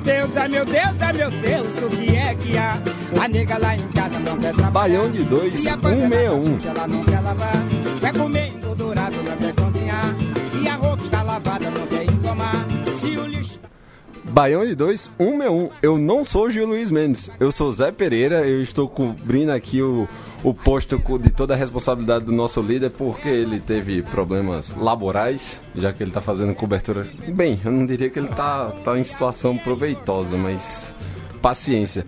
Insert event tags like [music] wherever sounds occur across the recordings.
Meu Deus, ai meu Deus, ai meu Deus, o que é que há? A nega lá em casa não quer trabalhar. Baião de dois, Se a panela tá 161. suja, ela não quer lavar. Quer comer Baião de 2, 161. Eu não sou Gil Luiz Mendes, eu sou Zé Pereira. Eu estou cobrindo aqui o, o posto de toda a responsabilidade do nosso líder, porque ele teve problemas laborais, já que ele está fazendo cobertura. Bem, eu não diria que ele está tá em situação proveitosa, mas paciência.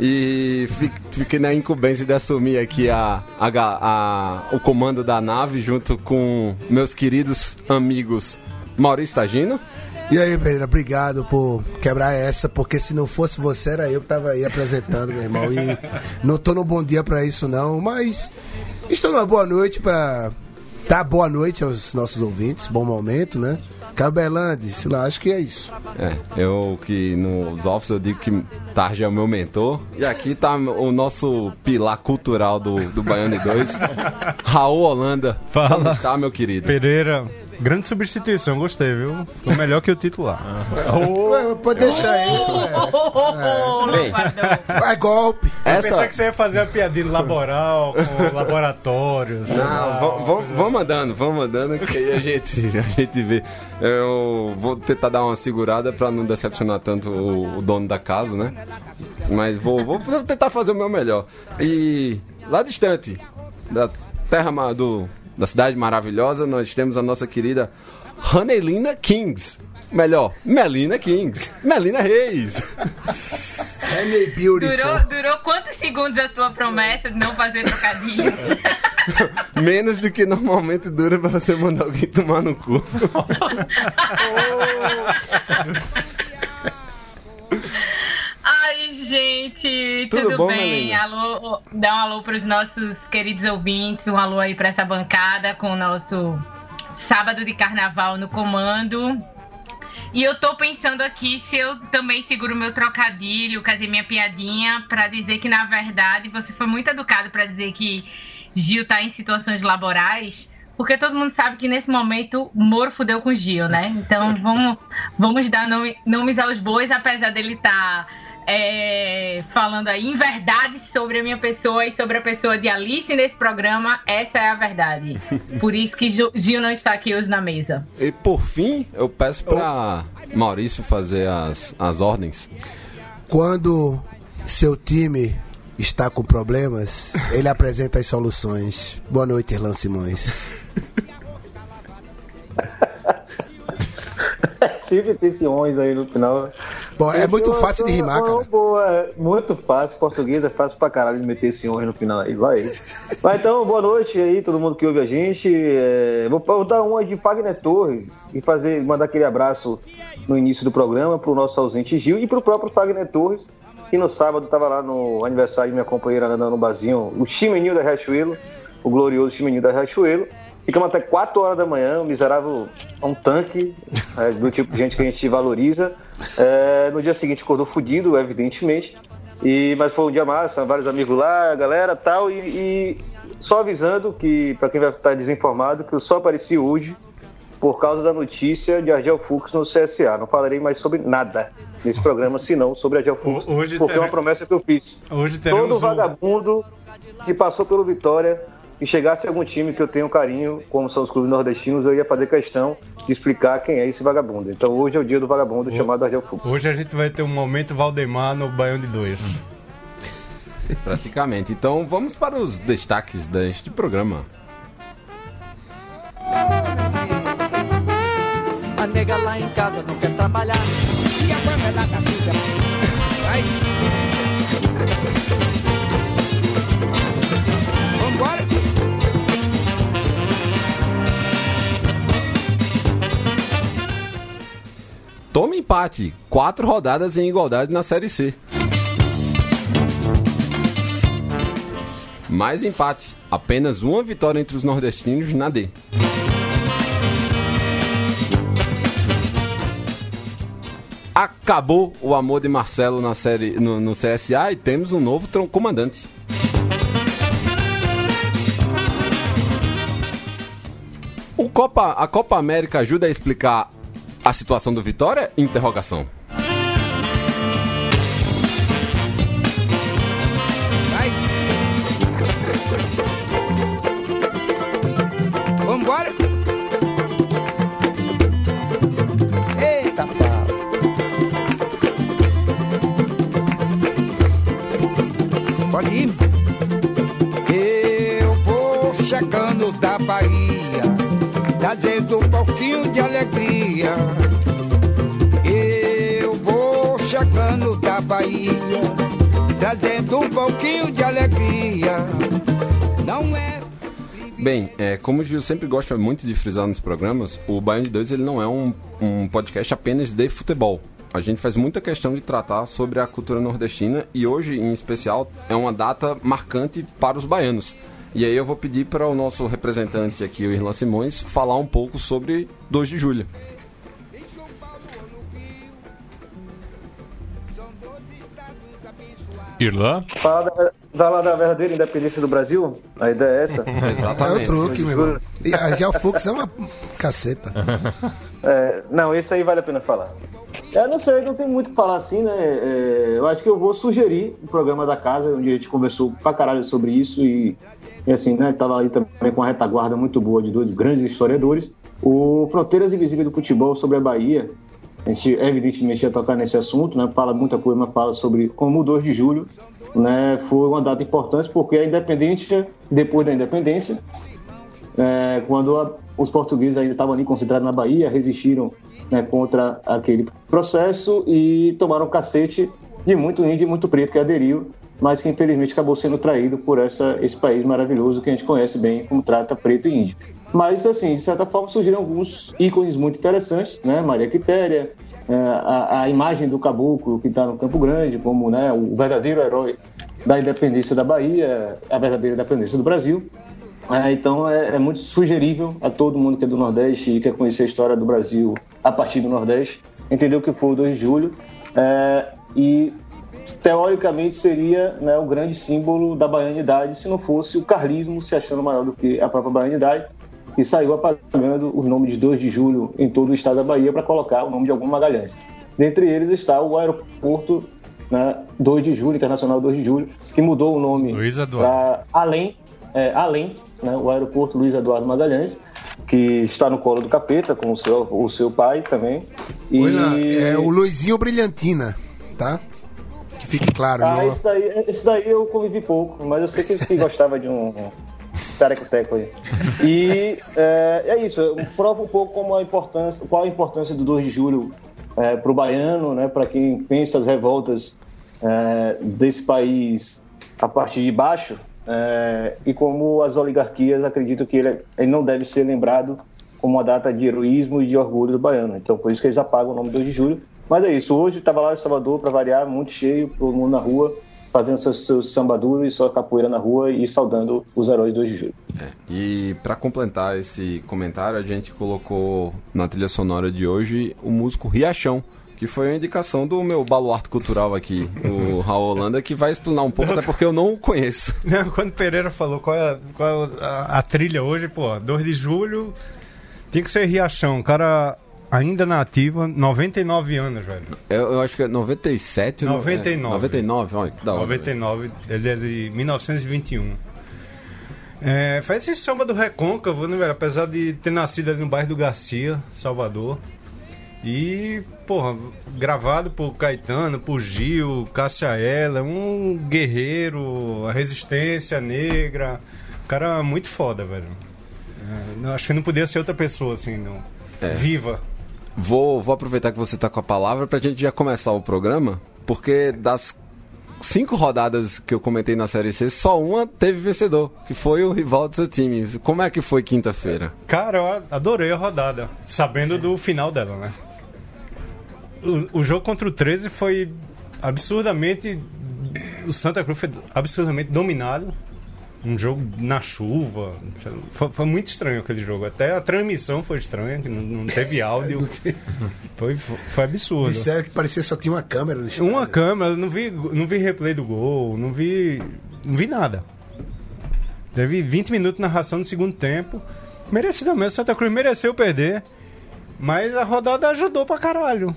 E fi- fiquei na incumbência de assumir aqui a, a a- o comando da nave junto com meus queridos amigos Maurício Tagino. E aí, Pereira, obrigado por quebrar essa, porque se não fosse você, era eu que tava aí apresentando, meu irmão. E não tô no bom dia pra isso, não, mas estou numa boa noite pra dar boa noite aos nossos ouvintes, bom momento, né? Cabelande, sei lá, acho que é isso. É, eu que nos offices eu digo que Tarja é o meu mentor. E aqui tá o nosso pilar cultural do, do Baiano 2, [laughs] Raul Holanda. Fala. Como está, meu querido? Pereira, grande substituição, gostei, viu? Ficou melhor que o titular. Ué, pode deixar aí. Bem, É, vai golpe. essa... Pensar que você ia fazer a piadinha laboral, com laboratório, sei Não, lá, vamos- mandando, vamos mandando, que aí a gente, a gente vê. Eu vou tentar dar uma segurada pra não decepcionar tanto o, o dono da casa, né? Mas vou, vou tentar fazer o meu melhor. E lá distante, da terra ma- do, da cidade maravilhosa, nós temos a nossa querida Ranelina Kings. Melhor, Melina Kings. Melina Reis. Honey Beautiful. Durou, durou quantos segundos a tua promessa de não fazer trocadilho? [laughs] Menos do que normalmente dura pra você mandar alguém tomar no cu. Ai, [laughs] [laughs] gente, Tudo tudo, bom, bem? Melina? Alô, dá um alô para os nossos queridos ouvintes, um alô aí para essa bancada com o nosso sábado de carnaval no comando. E eu tô pensando aqui se eu também seguro meu trocadilho, fazer minha piadinha, pra dizer que na verdade você foi muito educado pra dizer que Gil tá em situações laborais, porque todo mundo sabe que nesse momento Moro fudeu com Gil, né? Então [laughs] vamos, vamos dar nome- nomes aos bois, apesar dele estar falando aí em verdade sobre a minha pessoa e sobre a pessoa de Alice nesse programa. Essa é a verdade. [laughs] Por isso que Gil- não está aqui hoje na mesa. E por fim, eu peço pra Maurício fazer as, as ordens. Quando seu time está com problemas, ele apresenta as soluções. Boa noite, Irlan Simões. [laughs] Sempre tem esse ons aí no final. Bom, é muito fácil de rimar, cara. Boa, muito fácil. Português é fácil pra caralho de meter esse ons no final aí. Vai. Vai então, boa noite aí, todo mundo que ouve a gente. É, vou, dar uma de Fagner Torres e fazer, mandar aquele abraço no início do programa pro nosso ausente Gil e pro próprio Fagner Torres, que no sábado tava lá no aniversário de minha companheira Ana no barzinho, o Chimeninho da Riachuelo, o glorioso Chimeninho da Riachuelo. Ficamos até 4 horas da manhã, o miserável é um tanque, é, do tipo de gente que a gente valoriza. É, no dia seguinte acordou fudido, evidentemente. E, mas foi um dia massa, vários amigos lá, galera tal. E, e só avisando que, para quem vai estar desinformado, que eu só apareci hoje por causa da notícia de Argel Fux no CSA. Não falarei mais sobre nada nesse programa, senão sobre Argel Fux, Hoje porque é uma promessa que eu fiz. Hoje Todo vagabundo que passou pelo Vitória e chegasse algum time que eu tenho carinho, como são os clubes nordestinos, eu ia fazer questão de explicar quem é esse vagabundo. Então hoje é o dia do vagabundo chamado Argel Fux. Hoje a gente vai ter um momento Valdemar no Baião de Dois. [laughs] Praticamente. Então vamos para os destaques deste programa. A nega lá em casa não quer trabalhar. E a panela da suja. Vai. Vambora. Empate, quatro rodadas em igualdade na Série C. Mais empate, apenas uma vitória entre os nordestinos na D. Acabou o amor de Marcelo na série no, no CSA e temos um novo comandante. O Copa, a Copa América ajuda a explicar a situação do Vitória? Interrogação. Vai. Vambora. Eita. Pode ir. Eu vou chegando da Bahia, trazendo um pouquinho de alegria. Eu vou chegando da Bahia, trazendo um pouquinho de alegria. Não é. Bem, é, como o Gil sempre gosta muito de frisar nos programas, o Baiano de Dois ele não é um, um podcast apenas de futebol. A gente faz muita questão de tratar sobre a cultura nordestina e hoje, em especial, é uma data marcante para os baianos. E aí eu vou pedir para o nosso representante aqui, o Irlan Simões, falar um pouco sobre 2 de julho. Irlã? Fala da, fala da verdadeira independência do Brasil. A ideia é essa. [laughs] É o Exatamente. truque, meu irmão. E aqui é o fluxo, é uma caceta. É, não, esse aí vale a pena falar. Eu não sei, não tem muito o que falar assim, né? É, eu acho que eu vou sugerir o programa da casa, onde a gente conversou pra caralho sobre isso e, e assim, né? Tava aí também com uma retaguarda muito boa de dois grandes historiadores. O Fronteiras Invisíveis do Futebol sobre a Bahia. A gente, evidentemente, ia tocar nesse assunto, né? Fala muita coisa, mas fala sobre como o 2 de julho né, foi uma data importante, porque a independência, depois da independência, é, quando a- os portugueses ainda estavam ali concentrados na Bahia, resistiram né, contra aquele processo e tomaram cacete de muito índio e muito preto que aderiu, mas que infelizmente acabou sendo traído por essa, esse país maravilhoso que a gente conhece bem como trata preto e índio. Mas, assim, de certa forma surgiram alguns ícones muito interessantes, né? Maria Quitéria, é, a, a imagem do caboclo que está no Campo Grande, como né, o verdadeiro herói da independência da Bahia, a verdadeira independência do Brasil. É, então é, é muito sugerível a todo mundo que é do Nordeste e quer conhecer a história do Brasil a partir do Nordeste, entender o que foi o 2 de julho. É, e teoricamente seria né, o grande símbolo da baianidade se não fosse o carlismo se achando maior do que a própria baianidade e saiu apagando os nomes de 2 de julho em todo o estado da Bahia para colocar o nome de algum Magalhães. Dentre eles está o aeroporto né, 2 de julho, Internacional 2 de julho, que mudou o nome Luiz Eduardo. para além, é, além né, o aeroporto Luiz Eduardo Magalhães, que está no colo do capeta, com o seu, o seu pai também. E... Olha, é o Luizinho Brilhantina, tá? Que fique claro. Ah, não- esse daí, esse daí eu convivi pouco, mas eu sei que, que gostava de um tereco-teco aí. E é, é isso, prova um pouco como a importância, qual a importância do 2 de julho para o baiano, né, para quem pensa as revoltas é, desse país a partir de baixo, é, e como as oligarquias acreditam que ele, ele não deve ser lembrado como uma data de heroísmo e de orgulho do baiano. Então, por isso que eles apagam o nome 2 de julho. Mas é isso, hoje estava lá em Salvador, para variar, muito cheio, todo mundo na rua, fazendo seus, seus sambaduros e sua capoeira na rua e saudando os heróis 2 de julho. É, e para completar esse comentário, a gente colocou na trilha sonora de hoje o músico Riachão, que foi uma indicação do meu baluarte cultural aqui, o [laughs] Raul Holanda, que vai explanar um pouco, até porque eu não o conheço. [laughs] Não, quando Pereira falou qual é, a, qual é a, a trilha hoje, pô, 2 de julho, tinha que ser Riachão, cara ainda na ativa, 99 anos, velho. Eu, eu acho que é 97 ou- 99. É, 99, olha que da hora. 99, ele é de 1921. É, faz esse samba do Recôncavo, né, velho? Apesar de ter nascido ali no bairro do Garcia, Salvador. E, porra, gravado por Caetano, por Gil, Cássia Ela, um guerreiro, a resistência negra. Cara muito foda, velho. É, acho que não podia ser outra pessoa, assim, não. É. Viva. Vou, vou aproveitar que você tá com a palavra pra gente já começar o programa, porque das cinco rodadas que eu comentei na Série C, só uma teve vencedor, que foi o rival do seu time. Como é que foi quinta-feira? Cara, eu adorei a rodada, sabendo do final dela, né? o, o jogo contra o 13 foi absurdamente. O Santa Cruz foi absurdamente dominado. Um jogo na chuva. Foi, foi muito estranho aquele jogo. Até a transmissão foi estranha, que não, não teve áudio. [laughs] Foi, foi, foi absurdo. Disseram que parecia que só tinha uma câmera no estádio. Uma câmera, não vi, não vi replay do gol, não vi. Não vi nada. Teve 20 minutos na ração no segundo tempo. Merecidamente, Santa Cruz mereceu perder. Mas a rodada ajudou pra caralho.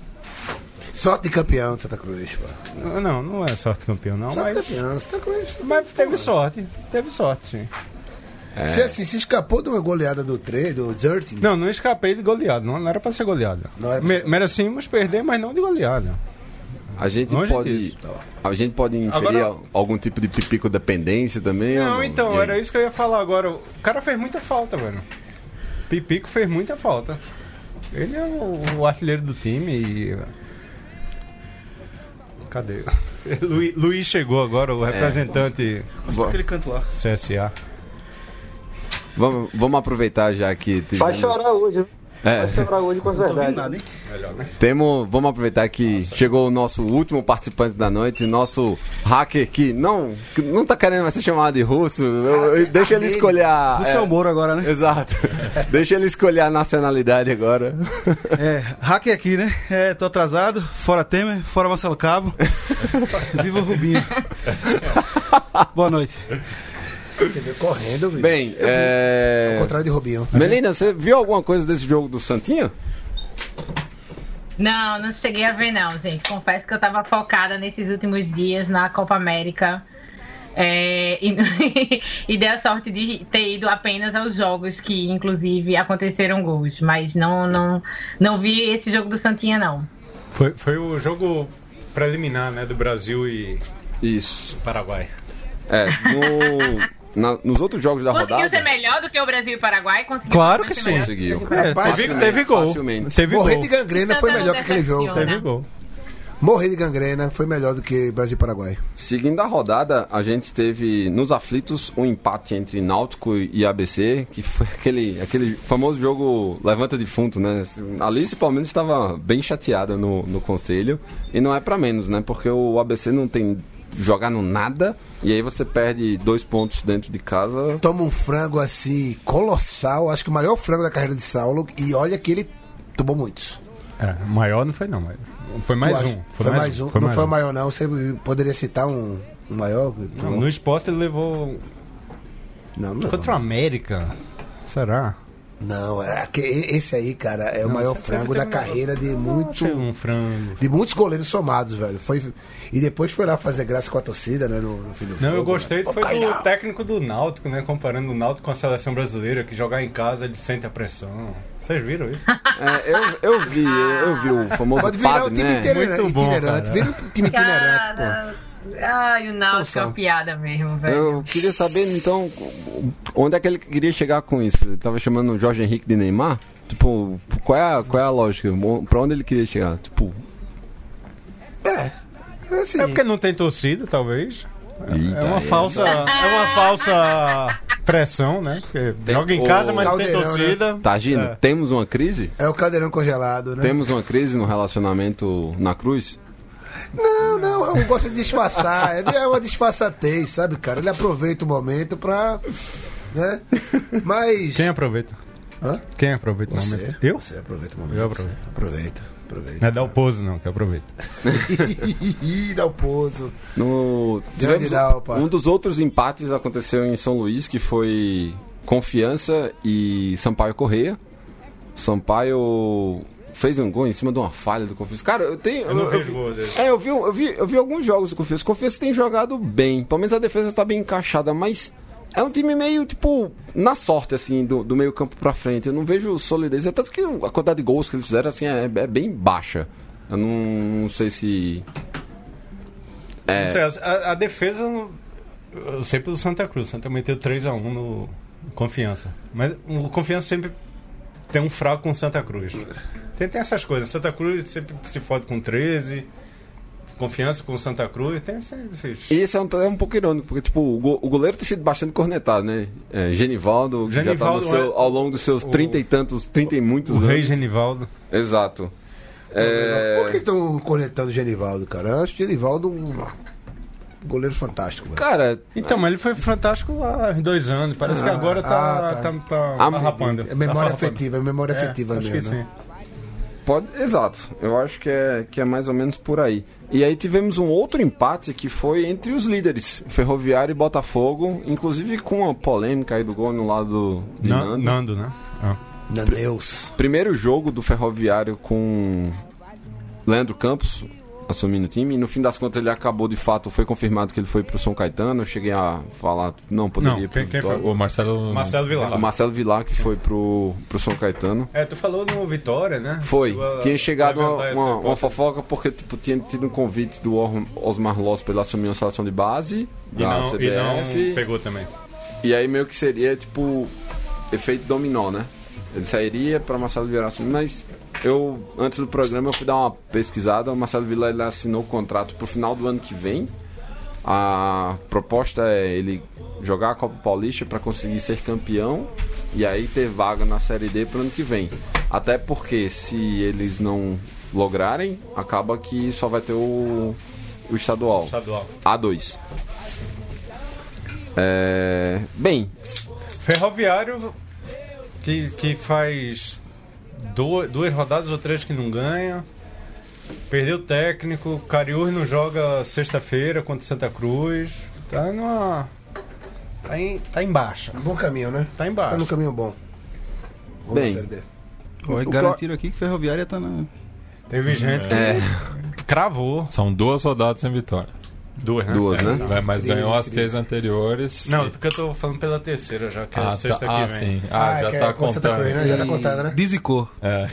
Sorte de campeão de Santa Cruz, pô. Não, não é sorte campeão, não, Sorte de mas. campeão, Santa Cruz. Mas teve sorte. Teve sorte, sim. Você assim, se escapou de uma goleada do 3, do 13. Não, não escapei de goleada. Não, não era pra ser goleada. Não era pra Me- ser- Merecíamos perder, mas não de goleada. A gente Longe pode. disso. A gente pode inferir Agora- algum tipo de pipico dependência também? ou Não, então, era isso que eu ia falar agora. O cara fez muita falta, velho. Pipico fez muita falta. Ele é o, o artilheiro do time e. Cadê? [laughs] Luiz, Luiz chegou agora, o representante Bo- aquele canto lá. CSA. Vamos, vamos aproveitar já que. Vai chorar hoje, viu? É. Hoje com as verdades. nada, hein? Temos, vamos aproveitar que chegou o nosso último participante da noite, nosso hacker que não, que não tá querendo mais ser chamado de russo. Eu- eu- deixa ele escolher a. Do seu Moro agora, né? Exato. [laughs] deixa ele escolher a nacionalidade agora. É, hacker aqui, né? É, tô atrasado. Fora Temer, fora Marcelo Cabo. [laughs] Viva o Rubinho. [laughs] Boa noite. Você veio correndo, bicho. Bem, Ao é. contrário de Rubinho. Melina, você viu alguma coisa desse jogo do Santinho? Não, não cheguei a ver não, gente. Confesso que eu tava focada nesses últimos dias na Copa América. É, e, [laughs] e dei a sorte de ter ido apenas aos jogos que, inclusive, aconteceram gols. Mas não, não, não vi esse jogo do Santinha, não. Foi, foi o jogo preliminar, né? Do Brasil e Isso. Paraguai. É, no- na- nos outros jogos da Conseguiu rodada. ser melhor do que o Brasil e o Paraguai? Conseguiu Claro que melhor? Conseguiu. É, Rapaz, teve, facilmente, teve gol. facilmente. Teve Morrer gol. de gangrena foi melhor que aquele jogo. Teve gol. Morrer de gangrena foi melhor do que Brasil e Paraguai. Seguindo a rodada, a gente teve nos aflitos um empate entre Náutico e ABC, que foi [laughs] aquele, aquele famoso jogo levanta defunto, né? Alice, pelo menos, estava bem chateada no, no conselho. E não é pra menos, né? Porque o ABC não tem jogar no nada. E aí você perde dois pontos dentro de casa. Toma um frango assim, colossal. Acho que o maior frango da carreira de Saulo. E olha que ele tomou muitos. É, maior não foi não, mas foi mais um. acha? Foi, mais um. não foi o maior, não. Você poderia citar um, um maior? Não, no esporte ele levou Não, não. contra o América. Será? Não, é que esse aí, cara, é o maior você frango da carreira de muito. Achei um frango. De muitos goleiros somados, velho. Foi, e depois foi lá fazer graça com a torcida, né? No, no fim do Não, eu jogo, gostei né? foi Pô, do não. técnico do Náutico, né? Comparando o Náutico com a seleção brasileira, que jogar em casa ele sente a pressão. Vocês viram isso? [laughs] É, eu, eu vi, eu, eu vi o famoso Pode virar padre, um time né? itinerante. Muito bom, itinerante. cara. Vira um time itinerante, pô. Ai, o Náutico é uma piada mesmo, velho. Eu queria saber, então, onde é que ele queria chegar com isso? Ele tava chamando o Jorge Henrique de Neymar? Tipo, qual é a, qual é a lógica? Pra onde ele queria chegar? Tipo, É. Assim, É porque não tem torcida, talvez. É- Eita, é uma é. falsa, é uma falsa pressão, né? Porque joga em casa, mas não tem né? torcida. tá agindo? É. Temos uma crise? é o caldeirão congelado, né? Temos uma crise no relacionamento na cruz? Não, não, eu gosto de disfarçar. É é uma disfarçatez, sabe, cara? Ele aproveita o momento pra. Né? Mas. Quem aproveita? Hã? Quem aproveita o Você. momento? Eu? Você aproveita o momento. Eu aproveito. Aproveita, aproveita. Não é dar o pose, não, que aproveita. [laughs] Ih, dá o pouso. No, tivemos Dalpa. um dos outros empates aconteceu em São Luís, que foi Confiança e Sampaio Correia. Sampaio fez um gol em cima de uma falha do Confiança. Cara, eu tenho. Eu não eu- vejo eu- gol dele. É, eu vi, eu, vi, eu vi alguns jogos do Confiança. O Confiança tem jogado bem. Pelo menos a defesa está bem encaixada, mas é um time meio, tipo, na sorte, assim, do, do meio campo pra frente. Eu não vejo solidez. É tanto que a quantidade de gols que eles fizeram, assim, é, é bem baixa. Eu não, não sei se. É. Não sei, a, a defesa, eu sei pelo Santa Cruz. Santa meteu 3x1 no Confiança. Mas o Confiança sempre tem um fraco com Santa Cruz. Tem, tem essas coisas. Santa Cruz sempre se fode com 13. Confiança com Santa Cruz. Tem esses. E esse é um, é um pouco irônico, porque tipo, o, go- o goleiro tem sido bastante cornetado, né? É, Genivaldo, que Genivaldo já tá no seu- é- ao longo dos seus o- trinta e tantos, trinta e muitos O anos. Rei Genivaldo. Exato. É, Por que estão cornetando o Genivaldo, cara? Eu acho o Genivaldo um goleiro fantástico, velho. cara, Então, mas ele foi fantástico lá em dois anos. Parece que Ah, agora tá, ah, tá. tá, tá, Ah, tá rapando. É memória Tá rapando. afetiva, é memória É, afetiva acho que mesmo. né? sim. Pode, exato. Eu acho que é, que é mais ou menos por aí. E aí tivemos um outro empate que foi entre os líderes, Ferroviário e Botafogo, inclusive com uma polêmica aí do gol no lado de Nan- Nando. Nando, né? Ah. Naneus. Primeiro jogo do Ferroviário com Leandro Campos assumindo o time, e no fim das contas ele acabou de fato, foi confirmado que ele foi pro São Caetano. Eu cheguei a falar, não poderia Não, ir pro quem- quem foi? O Marcelo. Marcelo Vilar. O Marcelo Vilar que foi pro, pro São Caetano. É, tu falou no Vitória, né? Foi. Chegou a Tinha chegado uma, uma, uma fofoca porque tipo, tinha tido um convite do Osmar Loss pra ele assumir uma seleção de base E da não, e CBF. não pegou também. E aí meio que seria tipo efeito dominó, né? Ele sairia para Marcelo Vieira assumir, mas eu antes do programa eu fui dar uma pesquisada, o Marcelo Vila ele assinou o contrato pro final do ano que vem. A proposta é ele jogar a Copa Paulista para conseguir ser campeão e aí ter vaga na Série D pro ano que vem. Até porque se eles não lograrem, acaba que só vai ter o, o estadual. Estadual. A2. É... Bem, Ferroviário, que, que faz du- duas rodadas ou três que não ganha. Perdeu o técnico. Cariús não joga sexta-feira contra Santa Cruz. Tá numa. Tá em, tá em baixa. Bom caminho, né? Tá em Tá no baixa. caminho bom. Vamos Bem. na Série D. Ó, O- garantiram aqui que Ferroviária tá na. Teve gente que é, cravou. São duas rodadas sem vitória. Duas, né? duas, né? Vai- Mas ganhou as três anteriores. Não, porque eu tô falando pela terceira já, que é ah, a sexta tá, ah, que vem. sim. Ah, é já tá é com Santa contando. Cruz, né? Já tá contado, né? Dizicou. É.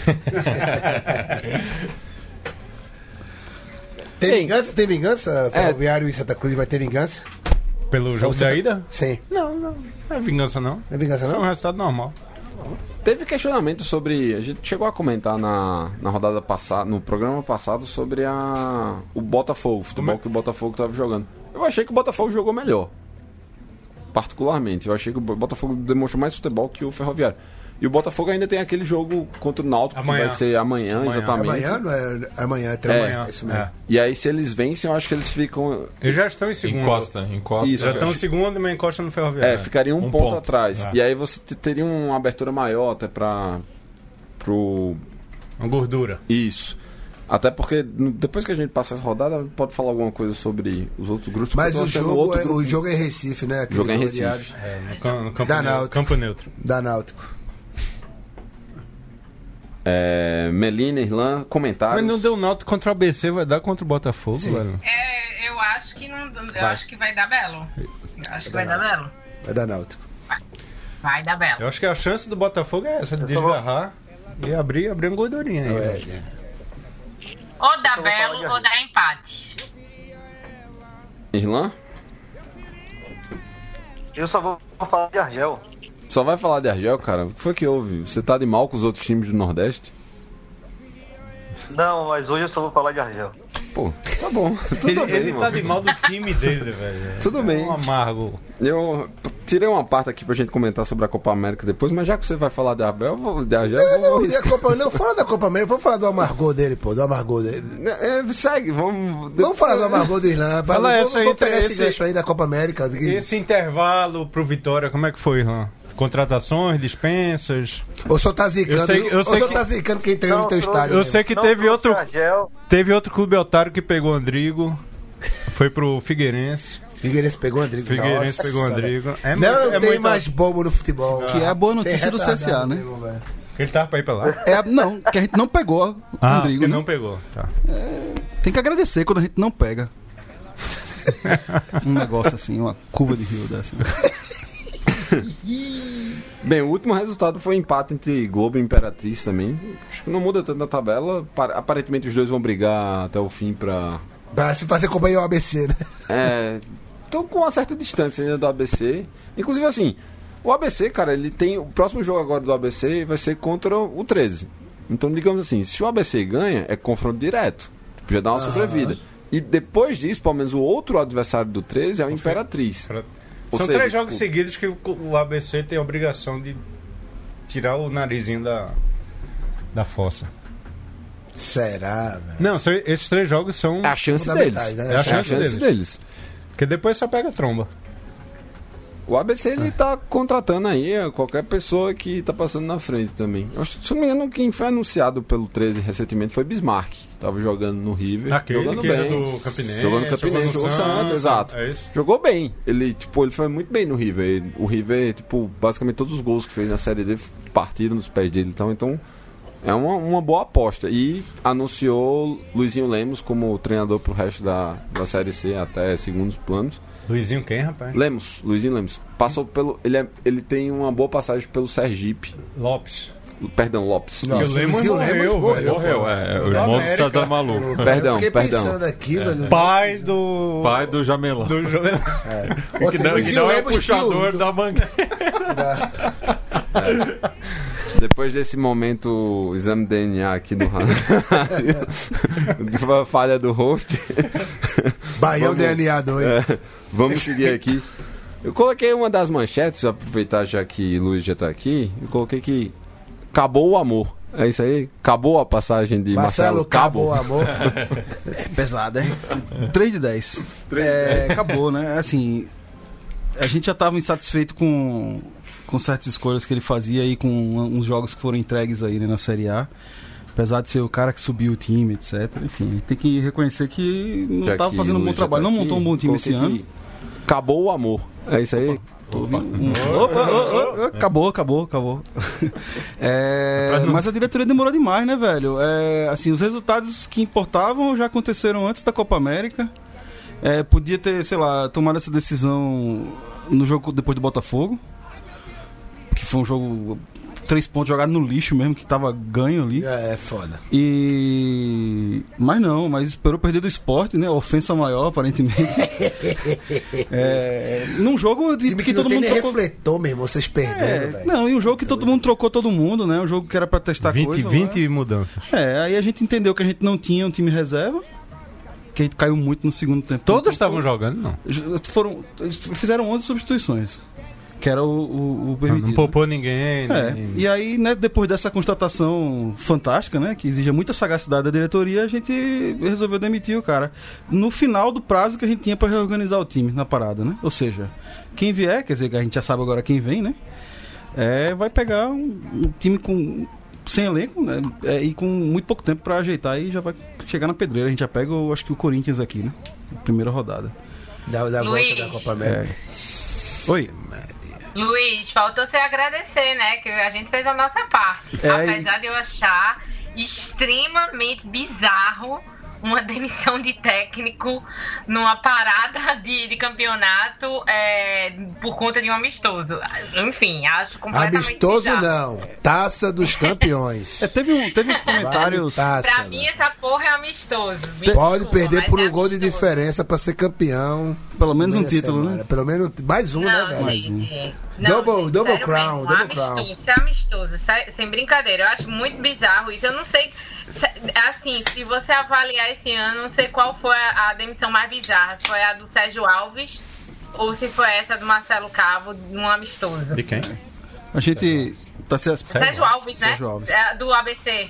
Tem vingança? Tem vingança? Ferroviário e Santa Cruz vai ter vingança? Pelo jogo Ou Santa- da ida? Sim. Não, não. Não é vingança, não. Não é vingança, Isso é um não? resultado normal. Teve questionamento sobre. A gente chegou a comentar na, na rodada passada, no programa passado, sobre a, o Botafogo, o futebol Como é- que o Botafogo estava jogando. Eu achei que o Botafogo jogou melhor. Particularmente. Eu achei que o Botafogo demonstrou mais futebol que o Ferroviário. E o Botafogo ainda tem aquele jogo contra o Náutico, Amanhã. que vai ser amanhã, Amanhã. exatamente. Amanhã, não é? Amanhã, é três É. amanhã. Isso mesmo. É. E aí, se eles vencem, eu acho que eles ficam. Eles já estão em segundo. Encosta, encosta. Isso, Já estão em segundo, mas encosta no Ferroviário. É, ficaria um, Um ponto, ponto. atrás. É. E aí você te- teria uma abertura maior até pra. pro Uma gordura. Isso. Até porque depois que a gente passar essa rodada, pode falar alguma coisa sobre os outros grupos. Mas o jogo, outro é, grupo- o jogo é em Recife, né? Aquele Jogo é em Recife. É, no, cam- no campo, Da neutro, campo neutro. Da Náutico. É, Melina, Irlan, comentários. Mas não deu Náutico contra o ABC, vai dar contra o Botafogo, Sim. velho? É, eu acho que não. Eu Vai. acho que vai dar belo. Eu acho que vai dar belo. É da Náutico. Vai dar belo. Eu acho que a chance do Botafogo é essa, de desgarrar e abrir, abrir uma gordurinha aí. É, velho. Ou dá belo ou dá empate. Irlan? Eu só vou falar de Argel. Só vai falar de Argel, cara? O que foi que houve? Você tá de mal com os outros times do Nordeste? Não, mas hoje eu só vou falar de Argel. Pô, tá bom. [laughs] Tudo Ele, bem, ele tá de mal do time dele, velho. [laughs] Tudo É bem. Um amargo. Eu tirei uma parte aqui pra gente comentar sobre a Copa América depois, mas já que você vai falar de Argel, eu vou, de Argel, eu vou Não, a arriscar. Copa, não, fala da Copa América, vamos falar do amargor dele, pô, do amargor dele. É, segue, vamos. Vamos falar do amargor do Irlanda. Fala vamos, essa aí, vamos pegar esse, esse- gancho aí da Copa América. que- Esse intervalo pro Vitória, como é que foi, Irlan? Contratações, dispensas. Ou só tá zicando, Eu sei- eu sei só que- tá zicando quem treina no teu estádio. Eu mesmo. sei que Não teve outro, Argel, teve outro clube otário que pegou o Andrigo. Foi pro Figueirense. Figueirense pegou o Andrigo. Figueirense Nossa, pegou o Andrigo. É Não, muito- é tem muito- mais bobo no futebol. Que é a boa notícia do CSA, né? mesmo. Ele tava pra ir pra lá? É, não, que a gente não pegou o Ah, Rodrigo, ele né? não pegou. Tá. Tem que agradecer quando a gente não pega. [laughs] um negócio assim, uma curva de rio dessa. [laughs] Bem, o último resultado foi um empate entre Globo e Imperatriz também. Acho que não muda tanto na tabela. Pa- Aparentemente os dois vão brigar até o fim pra. Pra se fazer companhia ao ABC, né? É. Tô com uma certa distância ainda do ABC. Inclusive assim, o ABC, cara, ele tem. O próximo jogo agora do ABC vai ser contra o 13. Então, digamos assim, se o ABC ganha, é confronto direto. Tipo, já dá uma sobrevida. E depois disso, pelo menos o outro adversário do 13 é o Imperatriz. Ou São seja, três jogos tipo, seguidos que o, ABC tem a obrigação de tirar o narizinho da, da fossa. Será, velho? Não, são- esses três jogos são. É a chance deles. Né? É a chance deles. deles. Porque depois só pega a tromba. O ABC ele tá contratando aí qualquer pessoa que tá passando na frente também. Eu se não me engano, quem foi anunciado pelo 13 recentemente foi Bismarck, que tava jogando no River. Aquele jogando que bem. do Campinense. Jogou no Campinense, jogou no Santos, exato. É. Jogou bem. Ele, tipo, ele foi muito bem no River. Ele- o River, tipo, basicamente todos os gols que fez na Série D partiram nos pés dele. Então, então é uma, uma boa aposta. E anunciou Luizinho Lemos como treinador pro resto da, da Série C até segundos planos. Luizinho quem, rapaz? Lemos, Luizinho Lemos. Passou pelo. Ele, é- ele tem uma boa passagem pelo Sergipe. Lopes. Perdão, Lopes. Nossa, o Lemos morreu, Lemos velho. Morreu, é. é o Do irmão do. César Maluco. Perdão, eu fiquei perdão. pensando aqui, velho. Pai do. Pai do Jamelão. Do jogo. Ou [laughs] Que não, que não é o puxador que da mangueira. Depois desse momento, exame DNA aqui do rádio. [laughs] Uma falha do host. Baião DNA 2. É, vamos seguir aqui. Eu coloquei uma das manchetes, aproveitar já que Luiz já tá aqui. Eu coloquei que acabou o amor. É isso aí? Acabou a passagem de Marcelo, Marcelo Cabo. Cabo, amor. [laughs] Pesado, é? 3 de 10. É, acabou, né? Assim, a gente já estava insatisfeito com, com certas escolhas que ele fazia aí, com uns jogos que foram entregues aí né, na Série A. Apesar de ser o cara que subiu o time, etc. Enfim, tem que reconhecer que não estava fazendo um bom trabalho. tá não montou um bom time esse ano. Acabou o amor. É isso aí? Tô um- Opa, acabou, acabou, acabou. [laughs] É, mas a diretoria demorou demais, né, velho? É, assim, os resultados que importavam já aconteceram antes da Copa América. É, podia ter, sei lá, tomado essa decisão no jogo depois do Botafogo. Que foi um jogo. Três pontos jogados no lixo mesmo, que tava ganho ali. É, é foda. E. Mas não, mas esperou perder do esporte, né? Ofensa maior, aparentemente. [laughs] é... Num jogo de que, que, todo mundo trocou. refletor, meu irmão. Vocês perderam, É, velho. não, e um jogo que todo mundo trocou todo mundo, né? Um jogo que era pra testar 20, coisa. 20 mudanças. Lá. É, aí a gente entendeu que a gente não tinha um time reserva. Que a gente caiu muito no segundo tempo. Todos estavam jogando, não. Foram, fizeram 11 substituições. Que era o, o, o Não permitido. poupou ninguém. É, nem- e aí, né, depois dessa constatação fantástica, né, que exige muita sagacidade da diretoria, a gente resolveu demitir o cara no final do prazo que a gente tinha para reorganizar o time na parada, né? Ou seja, quem vier, quer dizer, que a gente já sabe agora quem vem, né? É, vai pegar um, um time com sem elenco, né? É, e com muito pouco tempo para ajeitar e já vai chegar na pedreira. A gente já pega, eu acho que o Corinthians aqui, né? Primeira rodada. Da, da volta da Copa América. Oi. Luiz, faltou você agradecer, né? Que a gente fez a nossa parte. É, Apesar de eu achar extremamente bizarro uma demissão de técnico numa parada de, de campeonato é, por conta de um amistoso. Enfim, acho completamente Amistoso bizarro. não. Taça dos campeões. [laughs] É, teve, um, teve uns Vale comentários. taça, Pra mim, essa porra é amistoso. Me Pode desculpa, perder por é um gol de amistoso. diferença pra ser campeão. Pelo menos um título, semana. né? Pelo menos mais um, Não, né, velho? Mais um. gente. Double- double sério crown, mesmo, double amistoso, crown. Isso é amistoso, sé- sem brincadeira. Eu acho muito bizarro isso. Eu não sei. Se- Assim, se você avaliar esse ano, não sei qual foi a, a demissão mais bizarra. Se foi a do Sérgio Alves ou se foi essa do Marcelo Cabo, num amistoso. De quem? A gente tá se Sérgio Alves, né? Sérgio Alves. É, do ABC.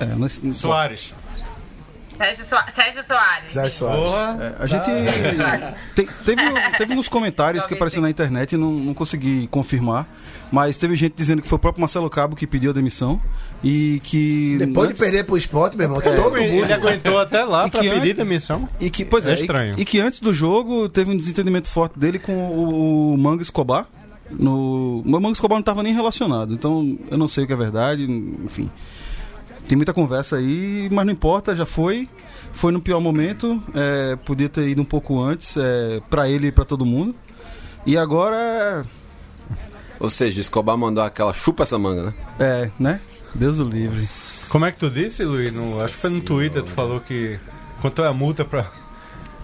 É, nós- Soares. Sérgio, Soa- Sérgio Soares. Zé Soares. É, a gente [laughs] te- teve, teve uns comentários que apareceram na internet e não, não consegui confirmar, mas teve gente dizendo que foi o próprio Marcelo Cabo que pediu a demissão e que Depois de antes- perder pro esporte, meu irmão, todo Ele mundo. aguentou até lá E pra que pedir antes- demissão. e que pois é, É e- estranho. E, que antes do jogo teve um desentendimento forte dele com o, o Manga Escobar. No, o Manga Escobar não estava nem relacionado, então eu não sei o que é verdade, enfim. Tem muita conversa aí, mas não importa, já foi. Foi no pior momento, é, podia ter ido um pouco antes, é, para ele e para todo mundo. E agora, Ou seja, Escobar mandou aquela chupa essa manga, né? é, né? Deus o livre. Como é que tu disse, Luiz? No, acho que foi no Twitter, tu falou que. Quanto é a multa pra,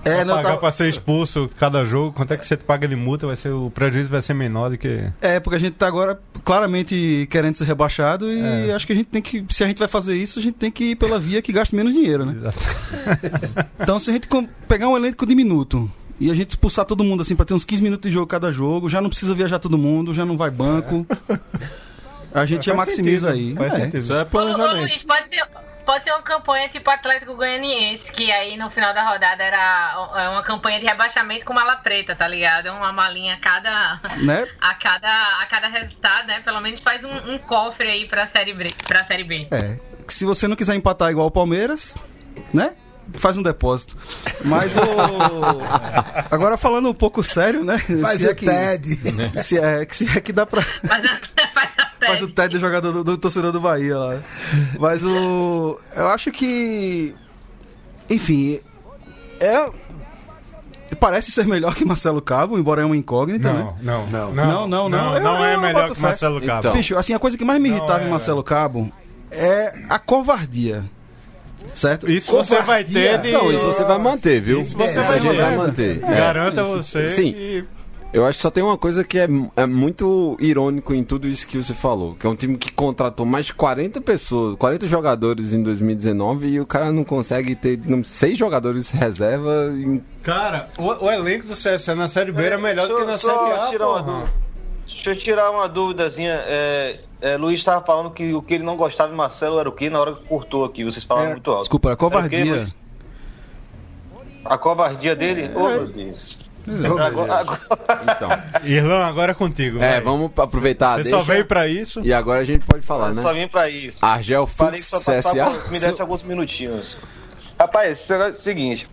É, pra não, pagar tava- pra ser expulso cada jogo? Quanto é que você paga de multa? Vai ser, o prejuízo vai ser menor do que. É, porque a gente tá agora claramente querendo ser rebaixado e É. acho que a gente tem que, se a gente vai fazer isso, a gente tem que ir pela via que gaste menos dinheiro, né? Então se a gente pegar um elenco diminuto e a gente expulsar todo mundo assim pra ter uns 15 minutos de jogo cada jogo, já não precisa viajar todo mundo, já não vai banco. A gente já Faz maximiza sentido, aí. Faz É. sentido. Isso é Ô, ô, planejamento. Luiz, pode ser, pode ser uma campanha tipo Atlético Goianiense, que aí no final da rodada era é uma campanha de rebaixamento com mala preta, tá ligado? Uma malinha a cada, Né? a cada, a cada resultado, né? Pelo menos faz um, um cofre aí pra série, B, pra série B. É. Se você não quiser empatar igual o Palmeiras, né? Faz um depósito. Mas o. [laughs] Agora falando um pouco sério, né? Faz se o é que, TED. Se é, se é que dá pra. Faz, o TED do jogador do, do torcedor do Bahia lá. Mas o. Eu acho que. Enfim. É. Parece ser melhor que Marcelo Cabo, embora é uma incógnita, né? Não, não, Não. Não, não, não. Eu- Não é melhor que. Marcelo Cabo. Então. Bicho, assim, a coisa que mais me Não, irritava é, em Marcelo Cabo é a covardia. Certo? Isso você vai ter de- Então, isso você vai manter, viu? Isso você É, vai a gente vai ter. manter. É. Garanta você. Sim. que- Eu acho que só tem uma coisa que é, é muito irônico em tudo isso que você falou, que é um time que contratou mais de 40 pessoas, 40 jogadores em 2019 e o cara não consegue ter não, seis jogadores reserva em Cara, o, o elenco do CSA na Série B era melhor do que na eu Série só A. tirar uma. Deixa eu tirar uma duvidazinha. É, é, Luiz estava falando que o que ele não gostava de Marcelo era o que na hora que cortou aqui. Vocês falaram Era- muito alto. desculpa, a covardia. Luiz? A covardia dele? Oh, meu Deus. Agora- agora- [laughs] então. Irlan, agora é contigo. É, vai. vamos aproveitar Você deixa, só veio pra isso. e agora a gente pode falar, só né? vim pra isso. Argel Falei Fux só CSA. me desse alguns minutinhos. Rapaz, é o seguinte.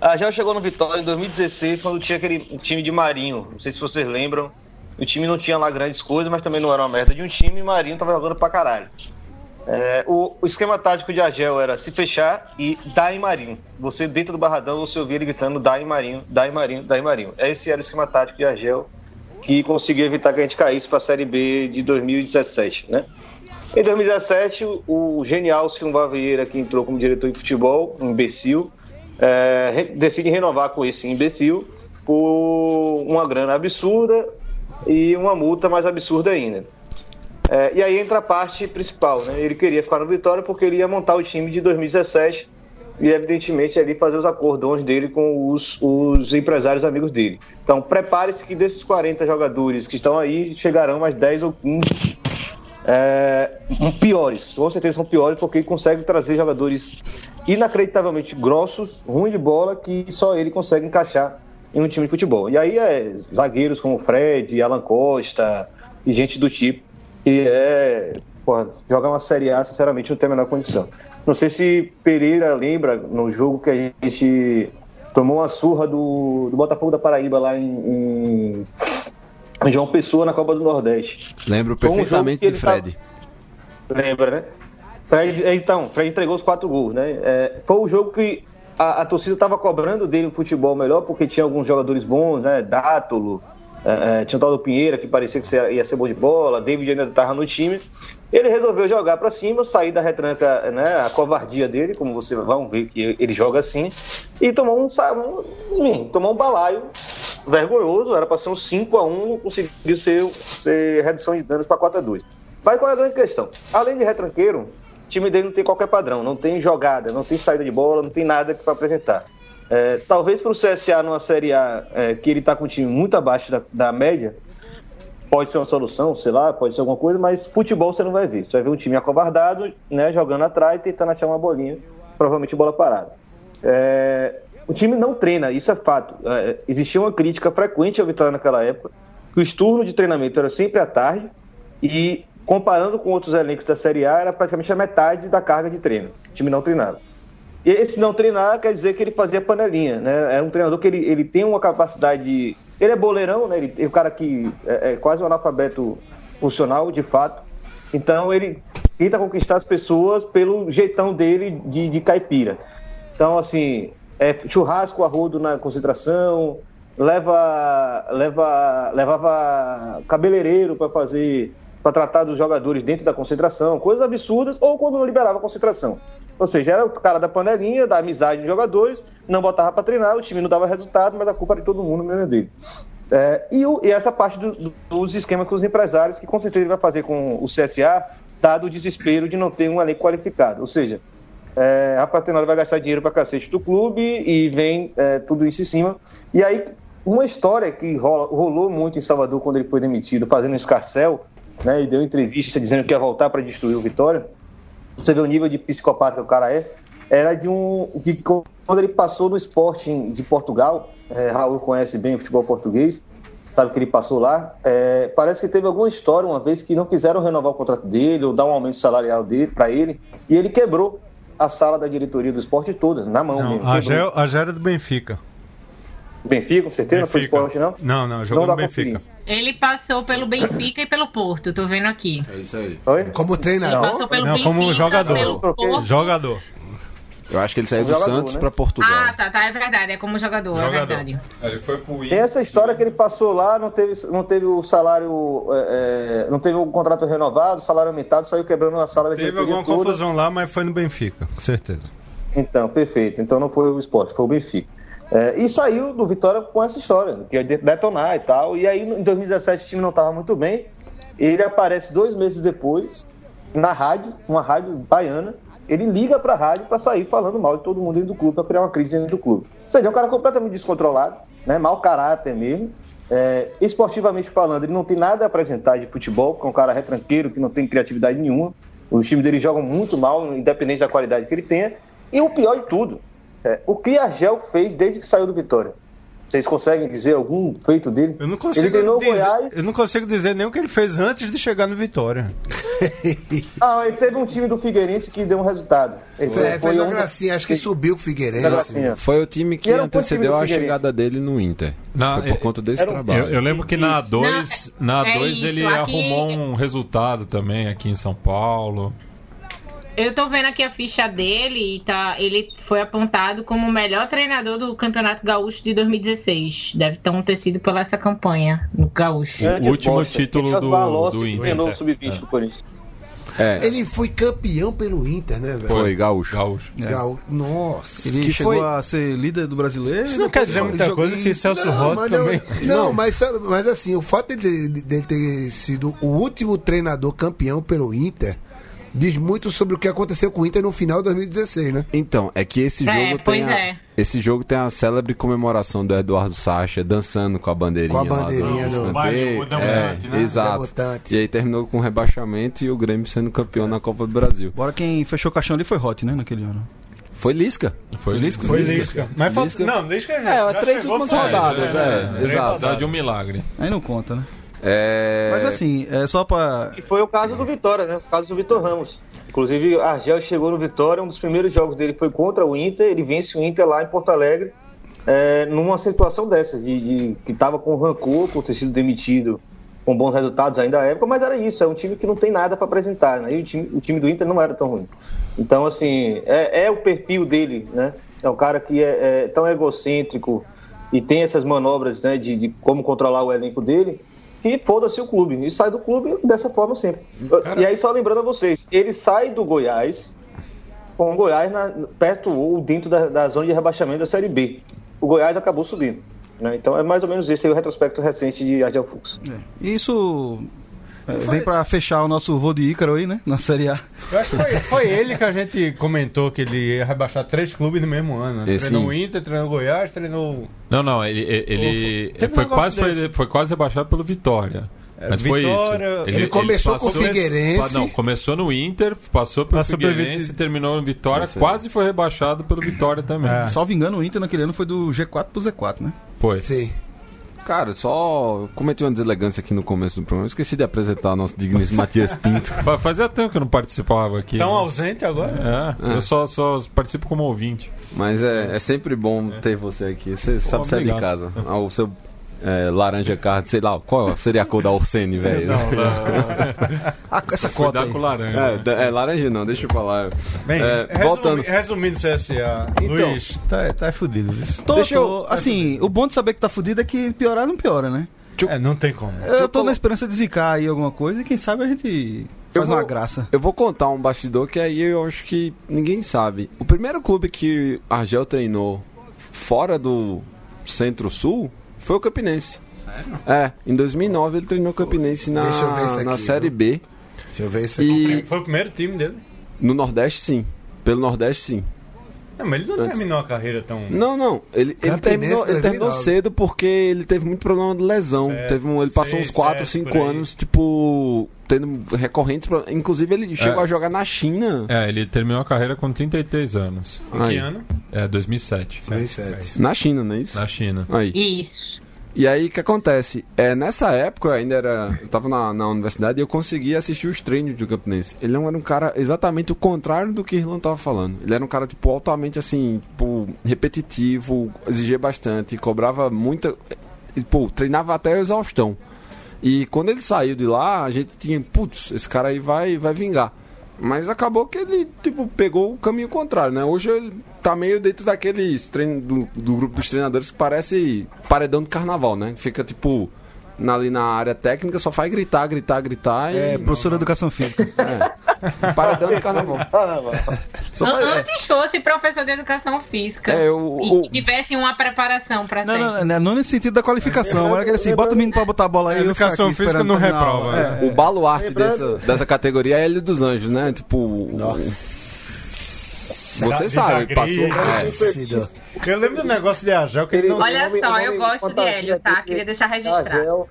A Gel chegou no Vitória em 2016, quando tinha aquele time de Marinho. Não sei se vocês lembram. O time não tinha lá grandes coisas, mas também não era uma merda de um time e Marinho tava jogando pra caralho. É, o, o esquema tático de Argel era se fechar e dar em Marinho. Você dentro do barradão, você ouvia ele gritando dá em Marinho, dá em Marinho, dá em Marinho. Esse era o esquema tático de Argel que conseguiu evitar que a gente caísse para a Série B de 2017, né? Em 2017, o genial Silva Vieira, que entrou como diretor de futebol, um imbecil, é, decide renovar com esse imbecil por uma grana absurda e uma multa mais absurda ainda. É, e aí entra a parte principal, né? Ele queria ficar no Vitória porque ele ia montar o time de 2017 e, evidentemente, ali fazer os acordões dele com os, os empresários amigos dele. Então, prepare-se que desses 40 jogadores que estão aí, chegarão mais 10 ou 15 é, piores. Com certeza são piores porque ele consegue trazer jogadores inacreditavelmente grossos, ruins de bola, que só ele consegue encaixar em um time de futebol. E aí é zagueiros como Fred, Alan Costa e gente do tipo. E é. Porra, jogar uma Série A, sinceramente, não tem a menor condição. Não sei se Pereira lembra no jogo que a gente tomou uma surra do, do Botafogo da Paraíba lá em, em João Pessoa na Copa do Nordeste. Lembro um perfeitamente que de Fred. Lembra, né? Fred, então, Fred entregou os quatro gols, né? É, foi o jogo que a, a torcida estava cobrando dele um futebol melhor, porque tinha alguns jogadores bons, né? Dátulo, é, é, tinha o tal do Pinheira, que parecia que ia ser bom de bola, David ainda estava no time. Ele resolveu jogar para cima, sair da retranca, né? A covardia dele, como vocês vão ver que ele joga assim, e tomou um, um, tomou um balaio vergonhoso, era para ser um 5x1, não conseguiu ser, ser redução de danos para 4x2. Mas qual é a grande questão? Além de retranqueiro, o time dele não tem qualquer padrão, não tem jogada, não tem saída de bola, não tem nada para apresentar. É, talvez para o CSA numa Série A, é, que ele está com um time muito abaixo da, da média, pode ser uma solução, sei lá, pode ser alguma coisa, mas futebol você não vai ver. Você vai ver um time acovardado, né, jogando atrás, tentando achar uma bolinha, provavelmente bola parada. É, o time não treina, isso é fato. É, existia uma crítica frequente ao Vitória naquela época, que os turnos de treinamento eram sempre à tarde e comparando com outros elencos da Série A, era praticamente a metade da carga de treino. O time não treinava. E esse não treinar quer dizer que ele fazia panelinha, né? É um treinador que ele, ele tem uma capacidade. de- Ele é boleirão, né? Ele é um cara que é, é quase um analfabeto funcional, de fato. Então ele tenta conquistar as pessoas pelo jeitão dele de, de caipira. Então, assim, é churrasco a rodo na concentração, leva, leva, levava cabeleireiro para fazer, para tratar dos jogadores dentro da concentração, coisas absurdas, ou quando não liberava a concentração. Ou seja, era o cara da panelinha, da amizade dos jogadores, não botava para treinar, o time não dava resultado, mas a culpa era de todo mundo, menos dele. É, e, o- e essa parte do- do- dos esquemas com os empresários, que com certeza ele vai fazer com o CSA, dado o desespero de não ter um elenco qualificado. Ou seja, é, a Patenora vai gastar dinheiro pra cacete do clube e vem é, tudo isso em cima. E aí, uma história que rola- rolou muito em Salvador quando ele foi demitido, fazendo um escarcel, né? E deu entrevista dizendo que ia voltar para destruir o Vitória. Você vê o nível de psicopata que o cara é. Era de um. De, quando ele passou no Sporting de Portugal, é, Raul conhece bem o futebol português, sabe que ele passou lá. é, parece que teve alguma história uma vez que não quiseram renovar o contrato dele ou dar um aumento salarial dele para ele, e ele quebrou a sala da diretoria do esporte toda, na mão Não, mesmo. a. Gel, a era do Benfica. Benfica, com certeza, não foi Benfica. esporte, não? Não, não, jogou no Benfica. conferir. Ele passou pelo Benfica e pelo Porto, tô vendo aqui. É isso aí. Oi? Como Ele treinador? passou pelo Não, Benfica, como jogador. pelo Porto. Jogador. Eu acho que ele saiu do Jogador, Santos né? pra Portugal. Ah, tá, tá, é verdade, é como jogador, é Jogador. verdade. Ele foi pro Tem essa história que ele passou lá, não teve, não teve o salário, é, é, não teve o contrato renovado, salário aumentado, saiu quebrando a sala da Teve alguma toda. confusão lá, mas foi no Benfica, com certeza. Então, perfeito. Então não foi o esporte, foi o Benfica. É, e saiu do Vitória com essa história, que ia de- detonar e tal. E aí, em 2017, o time não estava muito bem. Ele aparece dois meses depois, na rádio, uma rádio baiana. Ele liga pra rádio pra sair falando mal de todo mundo dentro do clube, pra criar uma crise dentro do clube. Ou seja, é um cara completamente descontrolado, né? mau caráter mesmo. É, esportivamente falando, ele não tem nada a apresentar de futebol, porque é um cara retranqueiro, que não tem criatividade nenhuma. Os times dele jogam muito mal, independente da qualidade que ele tenha. E o pior de tudo, é, o que Argel fez desde que saiu do Vitória? Vocês conseguem dizer algum feito dele? Eu não consigo, ele treinou o dizer, Goiás. eu não consigo dizer nem o que ele fez antes de chegar no Vitória. [laughs] Ah, ele teve um time do Figueirense que deu um resultado. Ele Foi, foi uma um- gracinha, acho que subiu com o Figueirense. Foi o time que antecedeu time a chegada dele no Inter. Na- Foi por é- conta desse um- trabalho. Eu, eu lembro que na Isso. A2, Não, na é A2 isso, ele aqui- arrumou um resultado também aqui em São Paulo. Eu tô vendo aqui a ficha dele e tá, ele foi apontado como o melhor treinador do Campeonato Gaúcho de 2016. Deve então ter sido pela essa campanha no Gaúcho. O último Bosta, título do- do Inter. treinou o sub-20 do Corinthians. É, Ele foi campeão pelo Inter, né, velho? foi gaúcho. Gaúcho. Legal. Nossa. Ele Que chegou foi- a ser líder do brasileiro. Isso não quer dizer muita Jogou coisa que Celso Não, Roth não, também. não, mas, mas assim, o fato dele, dele ter sido o último treinador campeão pelo Inter diz muito sobre o que aconteceu com o Inter no final de 2016, né? Então, é que esse É, jogo pois tem a, é. esse jogo tem a célebre comemoração do Eduardo Sacha dançando com a bandeirinha, Com a bandeirinha lá do do- o é, né? Exato. Debutante. E aí terminou com rebaixamento e o Grêmio sendo campeão na Copa do Brasil. Bora quem fechou o caixão ali foi Hot, né, naquele ano. Foi Lisca. Foi Lisca? Foi Lisca. Mas falta- Lisca. Não, Lisca já. É, já três últimas rodadas, é, três exato. rodadas. de um milagre. Aí não conta, né? É... Mas assim, é só pra. E foi o caso do Vitória, né? O caso do Vitor Ramos. Inclusive, Argel chegou no Vitória, um dos primeiros jogos dele foi contra o Inter, ele vence o Inter lá em Porto Alegre, é, numa situação dessa, de, de- que estava com rancor por ter sido demitido com bons resultados ainda à época, mas era isso, é um time que não tem nada para apresentar, né? E o time, o time do Inter não era tão ruim. Então, assim, é, é o perfil dele, né? É um cara que é, é tão egocêntrico e tem essas manobras né, de, de como controlar o elenco dele, que foda-se o clube. E sai do clube dessa forma sempre. E aí, só lembrando a vocês, ele sai do Goiás com o Goiás na- perto ou dentro da, da zona de rebaixamento da Série B. O Goiás acabou subindo. né? Então é mais ou menos esse aí o retrospecto recente de Argel Fux. E isso é, vem pra fechar o nosso voo de Ícaro aí, né? Na Série A. Eu acho que foi, foi ele que a gente comentou que ele ia rebaixar três clubes no mesmo ano. né? Treinou o Inter, treinou o Goiás, treinou. Não, não, ele, ele Teve um foi, negócio quase, foi, desse. foi quase rebaixado pelo Vitória. É, Mas foi Vitória- isso. Ele começou com o Figueirense. Não, começou no Inter, passou pelo Passou Figueirense, terminou no Vitória, quase foi rebaixado pelo Vitória também. É. Salvo engano, o Inter naquele ano foi do G4 pro Z4, né? Foi. Sim. Cara, só cometi uma deselegância aqui no começo do programa. Eu esqueci de apresentar nosso digníssimo [laughs] Matias Pinto. Fa- Fazia tempo que eu não participava aqui. Tão né? ausente agora? É, eu só, só participo como ouvinte. Mas é, é sempre bom ter você aqui. Você sabe sair de casa. Ah, o seu é, laranja card, sei lá, qual seria a cor da Orsene, [laughs] velho? Ah, [laughs] essa cota Cuidar aí. com laranja. É, é, laranja não, deixa eu falar. Bem, É, resumi- voltando. resumindo CSA, Então. Luiz, tá, tá fudido isso. Tô, Deixa tô- eu- assim, o bom de saber que tá fudido é que piorar não piora, né? É, não tem como. Eu tô na esperança de zicar aí alguma coisa e quem sabe a gente faz vou- uma graça. Eu vou contar um bastidor que aí eu acho que ninguém sabe. O primeiro clube que Argel treinou fora do Centro-Sul foi o Campinense. Sério? É, em 2009 ele treinou o Campinense na, Deixa eu ver isso na aqui, Série B. Deixa eu ver isso aqui. E Foi o primeiro time dele. no Nordeste, sim. Pelo Nordeste, sim. Não, mas ele não Antes. terminou a carreira tão. Não, não. Ele, ele, terminou, ele 2009. terminou cedo porque ele teve muito problema de lesão. Certo. Teve um, ele passou Seis, uns 4, sete, 5 por aí. anos, tipo, tendo recorrentes. Inclusive, ele chegou É. a jogar na China. É, ele terminou a carreira com 33 anos. Em que ano? É, 2007. 2007. Na China, não é isso? Na China. Aí. Isso. E aí, o que acontece? É, nessa época, eu ainda era. Eu tava na, na universidade e eu conseguia assistir os treinos do Campinense. Ele não era um cara exatamente o contrário do que o Irlan tava falando. Ele era um cara, tipo, altamente assim, tipo, repetitivo, exigia bastante, cobrava muita. Pô, treinava até a exaustão. E quando ele saiu de lá, a gente tinha, putz, esse cara aí vai, vai vingar. Mas acabou que ele, tipo, pegou o caminho contrário, né? Hoje ele tá meio dentro daqueles treinos do, do grupo dos treinadores que parece paredão de carnaval, né? Fica, tipo, na- ali na área técnica, só faz gritar, gritar, gritar e... É, professor de educação física. É, paredão de carnaval. Só faz, é, Antes fosse professor de educação física. É, o- e o- tivesse uma preparação pra Não, ter. não, não, não nesse sentido da qualificação. Era aquele assim, bota o menino pra botar a bola aí. A eu educação física não reprova, né? É, o baluarte Lembrando- dessa, dessa categoria é ele dos anjos, né? Tipo... Você sabe, passou... é. Eu lembro do negócio de Agel que ele não. Olha O nome- só, eu gosto de Hélio, tá? Queria deixar registrado. Argel.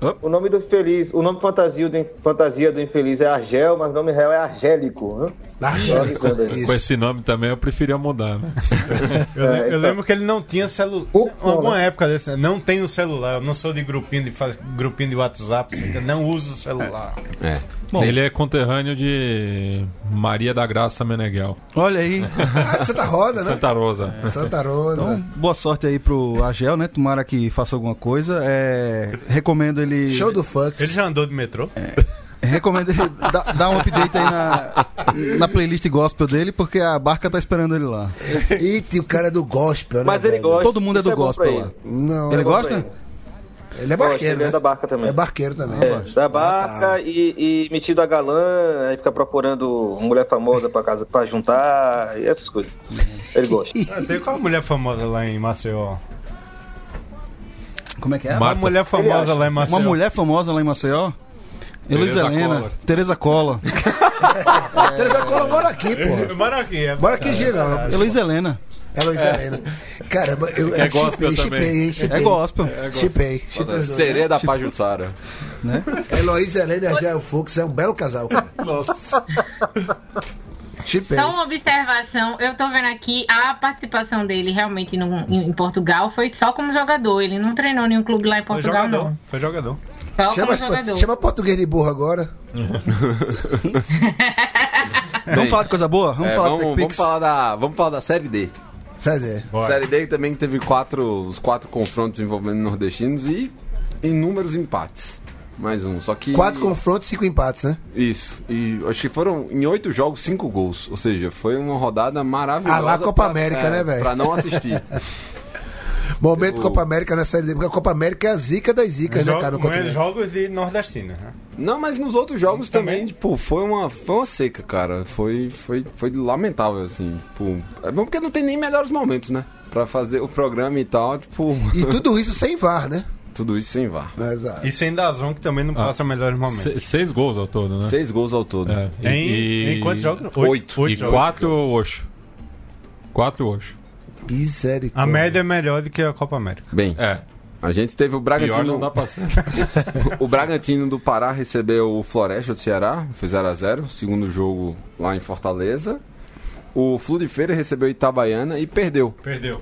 Op. O nome do feliz, o nome fantasia do, fantasia do infeliz é Argel, mas o nome real é Argélico. Né? Aí. Com esse nome também eu preferia mudar, né? [laughs] Eu, lem- eu então. lembro que ele não tinha celular. Alguma época desse, né? não tenho celular. Eu não sou de grupinho de, grupinho de WhatsApp. assim, eu não uso celular. É. ele é conterrâneo de Maria da Graça Meneghel. Olha aí. Ah, Santa Rosa, né? Santa Rosa. Santa Rosa. Então, boa sorte aí pro Agel, né? Tomara que faça alguma coisa. É, recomendo ele. Show do Fux. Ele já andou de metrô? Recomendo ele dar, dar um update aí na, na playlist gospel dele, porque a barca tá esperando ele lá. E tem o cara do gospel, né? Mas ele velho? gosta. Todo mundo é do bom gospel lá. Não, Ele bom gosta? ele. é barqueiro, ele é né? da barca também. É barqueiro também. É, da barca Ah, tá. e, e metido a galã, aí fica procurando mulher famosa pra casa pra juntar e essas coisas. Ele gosta. [laughs] Tem qual mulher famosa lá em Maceió? Como é que é? Uma Marta. mulher famosa lá em Maceió. Uma mulher famosa lá em Maceió? Heloísa Tereza Helena. Tereza Cola, [laughs] Teresa Cola mora aqui, pô. [laughs] Bora aqui, é. Bora aqui, geral. Heloísa Helena. É Luiz Helena. Caramba, eu É gospel chipei, também. chipei, hein, É gospel. Chipei. Sereia da Pajussara. Heloísa Helena e Argel Fux é um belo casal. cara. [laughs] Chipei. Só uma observação, eu tô vendo aqui a participação dele realmente no- em, em Portugal foi só como jogador. Ele não treinou nenhum clube lá em Foi Portugal, jogador. não. Foi jogador. Só Chama, jogador. chama português de burro agora. [laughs] Vamos falar de coisa boa? Vamos É, falar vamos, de vamos, falar da, vamos falar da Série D. Sério. Bora. Série D também teve quatro, os quatro confrontos envolvendo nordestinos e inúmeros empates. Mais um. Só que. Quatro confrontos, cinco empates, né? Isso. E acho que foram em oito jogos, cinco gols. Ou seja, foi uma rodada maravilhosa. Ah lá, Copa pra- América, né, velho? Pra não assistir. [laughs] Momento Copa América na Série D, porque a Copa América é a zica das zicas, né, cara? Mas jogos de nordestino. Né? não, mas nos outros jogos também, Também. tipo, foi uma, foi uma seca, cara. Foi, foi, foi lamentável, assim. Tipo, é bom porque não tem nem melhores momentos, né? Pra fazer o programa e tal, tipo, E tudo isso sem VAR, né? [laughs] tudo isso sem VAR. Exato. E sem Dazon, que também não Ah. passa melhores momentos. Se- seis gols ao todo, né? Seis gols ao todo. É, e- Em, e- em quantos jogos? Oito. E jogos. quatro Oxo. Quatro Oxo. Misericórdia. A média é melhor do que a Copa América. Bem, É. a gente teve o Pior Bragantino. não dá pra ser. O Bragantino do Pará recebeu o Floresta do Ceará, foi 0x0, segundo jogo lá em Fortaleza. O Flu de Feira recebeu Itabaiana e perdeu. Perdeu.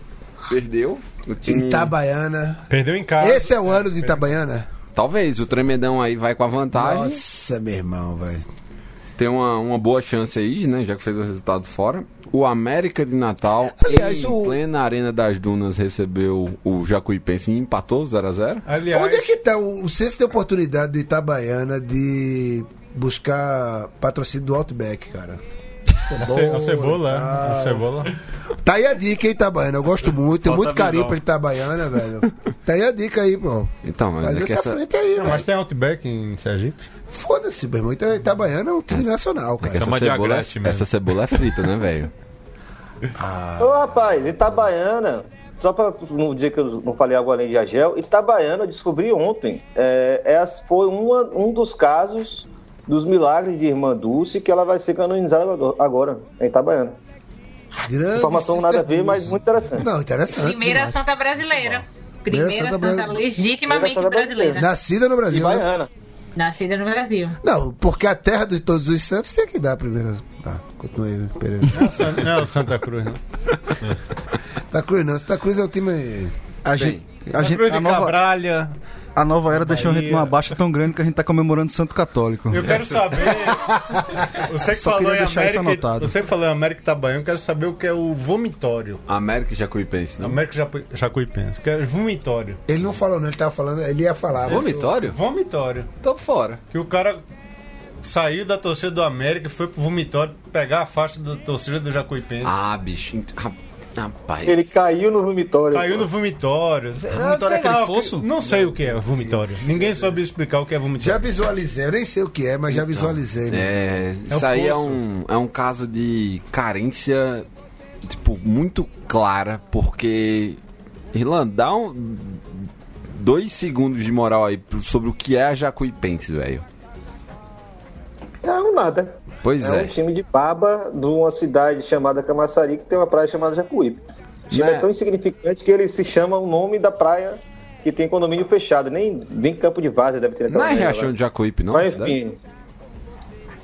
Perdeu. O time... Itabaiana. Perdeu em casa. Esse é o ano de Itabaiana? Talvez, o Tremendão aí vai com a vantagem. Nossa, meu irmão, velho. Tem uma, uma boa chance aí, né? Já que fez o resultado fora. O América de Natal, Aliás, em o- plena Arena das Dunas, recebeu o Jacuipense e empatou 0x0. Aliás, Onde é que tá o, o senso de oportunidade do Itabaiana de buscar patrocínio do Outback, cara? A, ce- a cebola, tal. a cebola. Tá aí a dica, hein, Itabaiana? Eu gosto muito, tenho Falta muito carinho pra Itabaiana, velho. Tá aí a dica aí, pô. Então, mas Faz é essa essa, frente aí, Não, mas tem Outback em Sergipe? Foda-se, meu irmão. Ita- Itabaiana é um time nacional, é cara. essa Chama de cebola, é, essa cebola é frita, né, velho? Ô rapaz, Itabaiana, só pra não dizer que eu não falei algo além de Agel, Itabaiana, eu descobri ontem, é, essa foi uma- um dos casos dos milagres de Irmã Dulce que ela vai ser canonizada agora, em Itabaiana. Grande Informação nada a ver, mas muito interessante. Não, interessante. Primeira demais. santa brasileira. Primeira Primeira santa santa, brasi- legitimamente santa brasileira. Nascida no Brasil. né? Nascida no Brasil. Não, porque a terra de todos os santos tem que dar a primeira. Tá, continue, Pereira. Não é o não é o Santa Cruz, não. Santa Cruz não, Santa Cruz é um time. A gente, a, Santa gente, Cruz a, de nova, Cabralha. A nova era deixou a gente numa baixa tão grande que a gente tá comemorando Santo Católico. Eu quero saber. [laughs] Você que Só falou em deixar isso América. anotado. Você que falou em América Itabaiana, eu quero saber o que é o vomitório. América e Jacuipense, não? América Japu- Jacuipense. O que é o vomitório. Ele não falou, não, ele tava falando, ele ia falar. Vomitório? Vomitório. Tô fora. Que o cara saiu da torcida do América e foi pro vomitório pegar a faixa da torcida do Jacuipense. Ah, bicho. ent- ra- Rapaz. Ele caiu no vomitório. Caiu no vomitório. vomitório é aquele lá, fosso? Não sei o que é vomitório. Ninguém soube explicar o que é Já vomitório. visualizei, eu nem sei o que é, mas já visualizei. mano. É, É isso aí é um, é um caso de carência, tipo, muito clara, porque. Irlan, dá um, dois segundos de moral aí sobre o que é a Jacuipense, velho. É um nada. Pois É é. um time de baba de uma cidade chamada Camaçari que tem uma praia chamada Jacuípe. O time Né? é tão insignificante que ele se chama o nome da praia que tem condomínio fechado. Nem, nem campo de várzea deve ter Não é Riachão de Jacuípe, não? Mas cidade? enfim.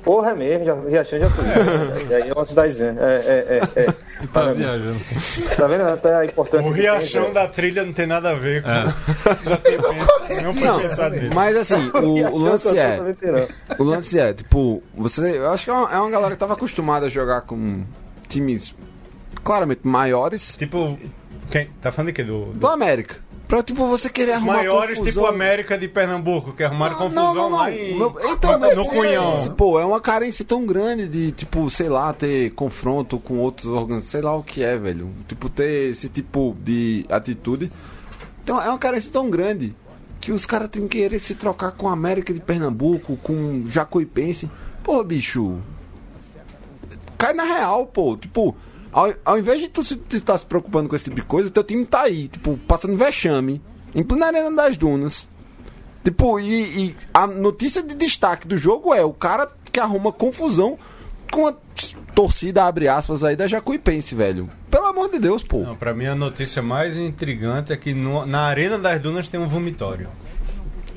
Porra, é mesmo, já, Riachão de Jacuípe. Aí é uma cidadezinha. É, é, é, é. [laughs] Tá vendo? viajando. Tá vendo até a importância O tem, riachão velho? da trilha não tem nada a ver com. É. [laughs] Jacuipense. Não foi Não, pensado nisso. mas assim, [laughs] o, o lance eu é. veterano. O lance é, tipo, você. Eu acho que é uma, é uma galera que tava acostumada a jogar com times claramente maiores Tipo, quem? Tá falando de quê? Do, do- do América. Pra, tipo, você querer arrumar Maiores confusão. tipo América de Pernambuco, que arrumaram Não, confusão não, não, lá em. Então, mas no é Cunhão. isso, Pô, é uma carência tão grande de, tipo, sei lá, ter confronto com outros órgãos, sei lá o que é, velho. Tipo, ter esse tipo de atitude. Então, é uma carência tão grande que os caras têm que querer se trocar com a América de Pernambuco, com Jacuipense. Pô, bicho. Cai na real, pô. Tipo, ao, ao invés de tu tu tá se preocupando com esse tipo de coisa, teu time tá aí, tipo, passando vexame, em plena arena das dunas. Tipo, e, e a notícia de destaque do jogo é o cara que arruma confusão com a torcida, abre aspas, aí da Jacuipense, velho. Pelo amor de Deus, pô. Não, pra mim a notícia mais intrigante é que no- na Arena das Dunas tem um vomitório.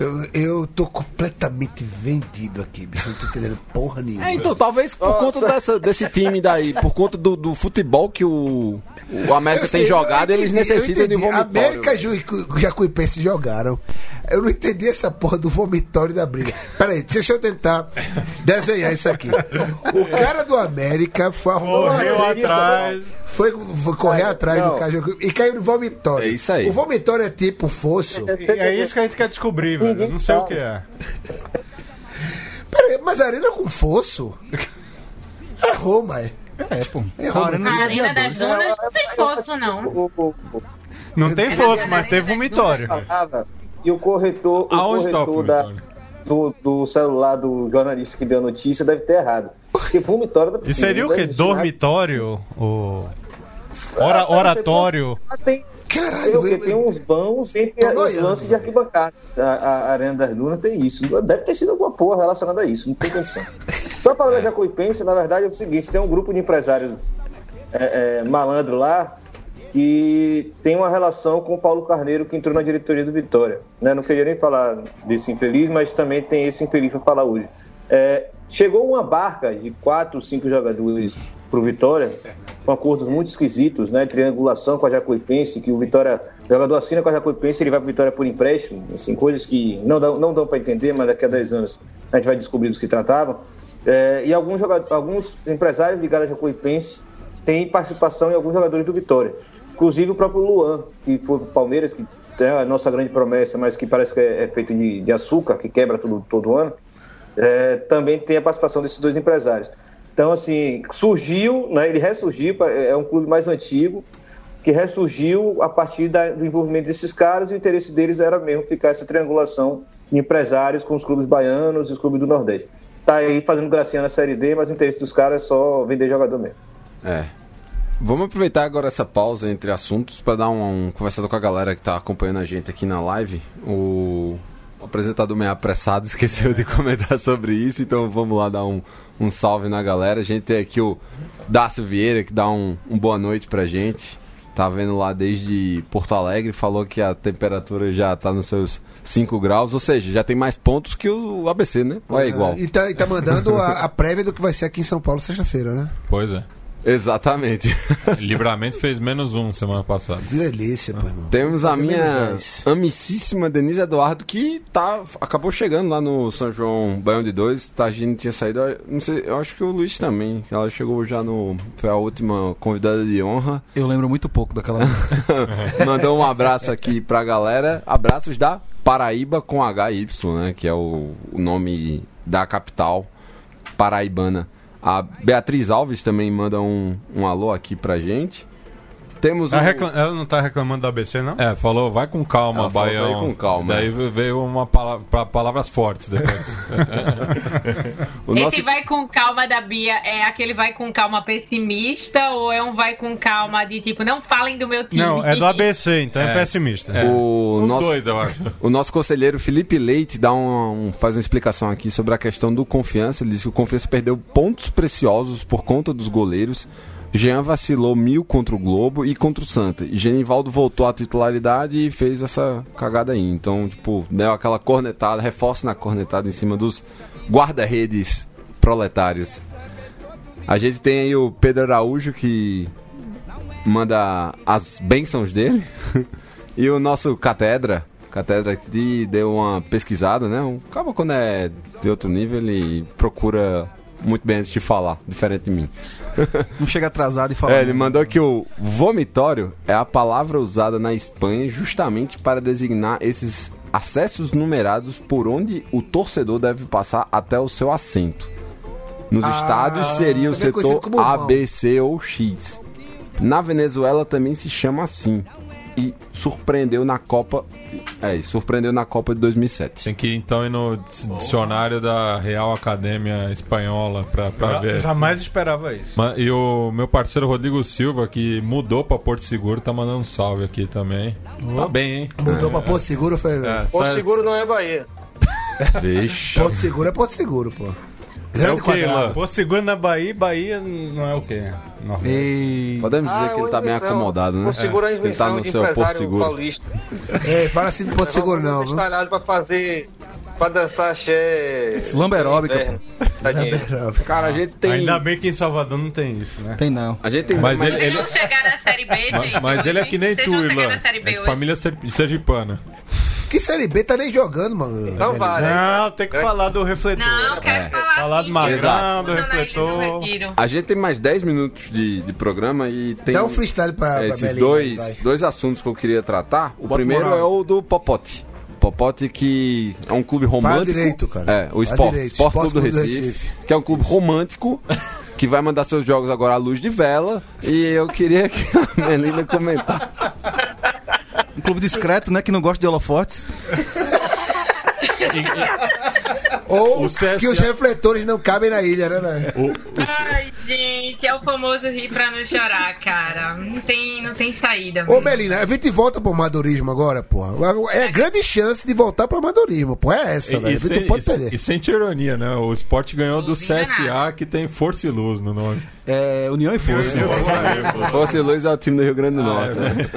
Eu, eu tô completamente vendido aqui, bicho. Não tô entendendo porra nenhuma. É, então, talvez por Nossa. conta dessa, desse time daí, por conta do, do futebol que o, o América Eu tem sei, jogado, eu eles entendi, necessitam de entendi. vomitório. América e Jacuipense jogaram. Eu não entendi essa porra do vomitório da briga. Peraí, deixa eu tentar desenhar isso aqui. O cara do América foi arrumar Correu uma- atrás. Foi, foi correr atrás não. do cara e caiu no vomitório. É isso aí. O vomitório é tipo fosso. E é isso que a gente quer descobrir, velho. Ninguém Não sei o que é. Peraí, mas arena com fosso? Errou, mas. É, pô. Errou. A Arena A Arena das. Dunas não tem fosso, não. Não tem fosso, mas tem vomitório. e o corretor, o Aonde tá o corretor da, do, do celular do jornalista que deu a notícia deve ter errado. Porque vomitório da E seria o quê? Dormitório? O ora- oratório? Tem, Caralho, tem, eu- tem uns vãos entre Tô os lances de arquibancada. A, a Arena das Dunas tem isso. Deve ter sido alguma porra relacionada a isso, não tem condição. Só para a Jacuipense, na verdade, é o seguinte: tem um grupo de empresários é, é, malandro lá que tem uma relação com o Paulo Carneiro que entrou na diretoria do Vitória. Né? Não queria nem falar desse infeliz, mas também tem esse infeliz para falar hoje. É, chegou uma barca de quatro, cinco jogadores para o Vitória, com acordos muito esquisitos, né? Triangulação com a Jacuipense, que o Vitória, o jogador assina com a Jacuipense, ele vai para o Vitória por empréstimo, assim, coisas que não dão, não dão para entender, mas daqui a 10 anos a gente vai descobrir dos que tratavam. É, e alguns, jogadores, alguns empresários ligados à Jacuipense têm participação em alguns jogadores do Vitória. Inclusive o próprio Luan, que foi pro Palmeiras, que é a nossa grande promessa, mas que parece que é, é feito de, de açúcar, que quebra todo, todo ano, é, também tem a participação desses dois empresários. Então, assim, surgiu, né, ele ressurgiu, é um clube mais antigo, que ressurgiu a partir da- do envolvimento desses caras e o interesse deles era mesmo ficar essa triangulação de empresários com os clubes baianos e os clubes do Nordeste. Tá aí fazendo gracinha na Série D, mas o interesse dos caras é só vender jogador mesmo. É. Vamos aproveitar agora essa pausa entre assuntos para dar uma um, conversada com a galera que tá acompanhando a gente aqui na live. O apresentador meio apressado [laughs] esqueceu de comentar sobre isso, então vamos lá dar um, um salve na galera. A gente tem aqui o Dácio Vieira, que dá um, um boa noite pra gente. Tá vendo lá desde Porto Alegre, falou que a temperatura já tá nos seus 5 graus, ou seja, já tem mais pontos que o ABC, né? Ou é igual? E tá, e tá mandando a, a prévia do que vai ser aqui em São Paulo sexta-feira, né? Pois é. Exatamente. [laughs] Livramento fez menos um semana passada. Que delícia, pô, irmão. Temos a minha amicíssima Denise Eduardo, que tá, acabou chegando lá no São João Baião de Dois. Tá, a gente tinha saído, eu não sei, eu acho que o Luiz também. Ela chegou já no. Foi a última convidada de honra. Eu lembro muito pouco daquela. [laughs] Mandou um abraço aqui pra galera. Abraços da Paraíba com HY, né? Que é o, o nome da capital paraibana. A Beatriz Alves também manda um, um alô aqui pra gente. Temos Tá um- Ela não tá reclamando do ABC, não? É, falou, vai com calma, Ela falou, Baião. vai com calma. Daí veio uma palavra, palavras fortes depois. [laughs] o nosso- Esse vai com calma da Bia é aquele vai com calma pessimista ou é um vai com calma de tipo, não falem do meu time? Não, é do ABC, então é, É. pessimista. É. O Os nosso, dois, eu acho. o nosso conselheiro Felipe Leite dá um, um- faz uma explicação aqui sobre a questão do confiança. Ele diz que o confiança perdeu pontos preciosos por conta dos goleiros. Jean vacilou mil contra o Globo e contra o Santa. E Genivaldo voltou à titularidade e fez essa cagada aí. Então, tipo, deu aquela cornetada, reforço na cornetada em cima dos guarda-redes proletários. A gente tem aí o Pedro Araújo que manda as bênçãos dele. [laughs] e o nosso Catedra, Catedra que deu uma pesquisada, né? Um cara quando é de outro nível, ele procura muito bem antes de falar, diferente de mim. [laughs] Não chega atrasado e fala. É, ele mandou que o vomitório é a palavra usada na Espanha justamente para designar esses acessos numerados por onde o torcedor deve passar até o seu assento. Nos Ah, estádios seria o setor A. B, C ou X. Na Venezuela também se chama assim. E surpreendeu na Copa. É, e surpreendeu na Copa de 2007. Tem que ir então ir no dicionário da Real Academia Espanhola pra, pra Já- ver. Jamais esperava isso. E o meu parceiro Rodrigo Silva, que mudou pra Porto Seguro, tá mandando um salve aqui também. Tá bem, hein? Mudou pra Porto Seguro, foi. É, Porto sai- Seguro não é Bahia. Vixe. Porto Seguro é Porto Seguro, pô. Grande É o quê. Ilan? Porto Seguro na Bahia, Bahia não é o quê? Ei, Podemos dizer Ah, que ele uma tá bem acomodado, né? Porto Seguro é Ele tá no seu Porto empresário Seguro. paulista. É, fala assim do Porto Seguro não, viu? talhado pra fazer... Pra dançar axé... Tadinho. Cara, a gente tem. Ainda bem que em Salvador não tem isso, né? tem não. A gente tem. Mas mas- ele- vão chegar na Série B, gente. Mas ele é que nem Vocês tu, Ilan. É família ser- sergipana. Que Série B tá nem jogando, mano. Não vale. Não, tem que falar do refletor. Não, quero É. falar Falar do Magrão, Exato. do refletor. A gente tem mais 10 minutos de, de programa e tem Dá um freestyle pra, é, pra esses Belinha, dois, vai. dois assuntos que eu queria tratar. O Bota primeiro moral. é o do Popote. Popote que é um clube romântico. direito, cara. É, o Sport. Sport Sport Clube do Clube do Recife, Recife. que é um clube romântico [laughs] que vai mandar seus jogos agora à luz de vela e eu queria que a Melina comentasse. [laughs] Clube discreto, né? Que não gosta de holofotes. Ou O CSA que os refletores não cabem na ilha, né, velho? Ai, gente, é o famoso rir pra não chorar, cara. Não tem, não tem saída. Ô, Melina, a gente volta pro amadorismo agora, porra. É grande chance de voltar pro amadorismo, porra. É essa, E, velho. e sem, não pode e perder. e sem ironia, né? O Sport ganhou do Duvido CSA, nada. que tem Força e Luz no nome. É União e Força. Fosse Luiz é o time do Rio Grande do Norte. né?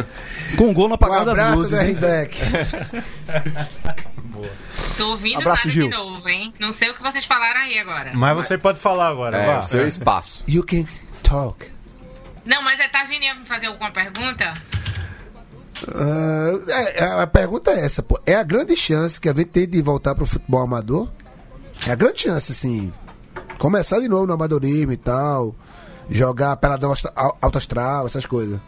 Com gol na Um apagada das abraço, luzes. Zé hein? Rizek. [laughs] Tô ouvindo Abraço, Gil. de novo, hein? Não sei o que vocês falaram aí agora. Mas você pode falar agora, É, vá. o seu espaço. You can talk. Não, mas é Targini ia me fazer alguma pergunta? Ah, é, é, a pergunta é essa, pô. É a grande chance que a gente tem de voltar pro futebol amador? É a grande chance, assim. Começar de novo no amadorismo e tal. Jogar peladão alto astral, essas coisas.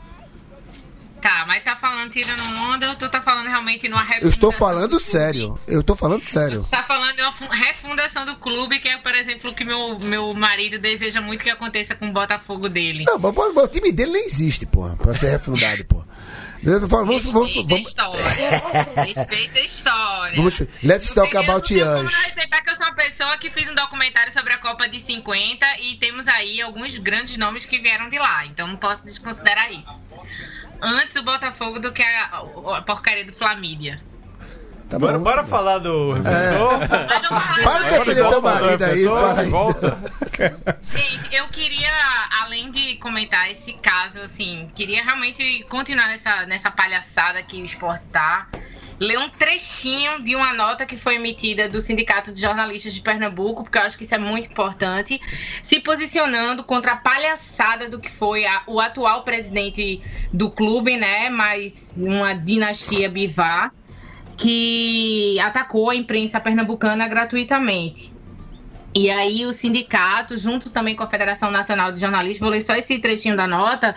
Tá, mas tá falando tirando onda ou tu tá falando realmente numa refundação Eu estou do falando sério. Eu estou falando sério. Você tá falando de uma fu- refundação do clube, que é, por exemplo, o que meu, meu marido deseja muito que aconteça com o Botafogo dele. Não, mas, mas o time dele nem existe, pô. Pra ser refundado, pô. Eu Vamos, vamos, Respeita a vamos, história. Respeita a história. vamos, let's talk about eu não respeitar que eu sou uma pessoa que fiz um documentário sobre a Copa de 50 e temos aí alguns grandes nomes que vieram de lá. Então não posso desconsiderar isso. Antes o Botafogo do que a, a porcaria do Flamídia. Tá Bora, bom. bora falar do refletor? Para de defender teu marido aí, aí. Volta. Gente, eu queria, além de comentar esse caso, assim, queria realmente continuar nessa, nessa palhaçada que o esporte tá. Ler um trechinho de uma nota que foi emitida do Sindicato de Jornalistas de Pernambuco, porque eu acho que isso é muito importante, se posicionando contra a palhaçada do que foi a- o atual presidente do clube, né? Mas uma dinastia Bivar, que atacou a imprensa pernambucana gratuitamente. E aí o sindicato, junto também com a Federação Nacional de Jornalistas, vou ler só esse trechinho da nota,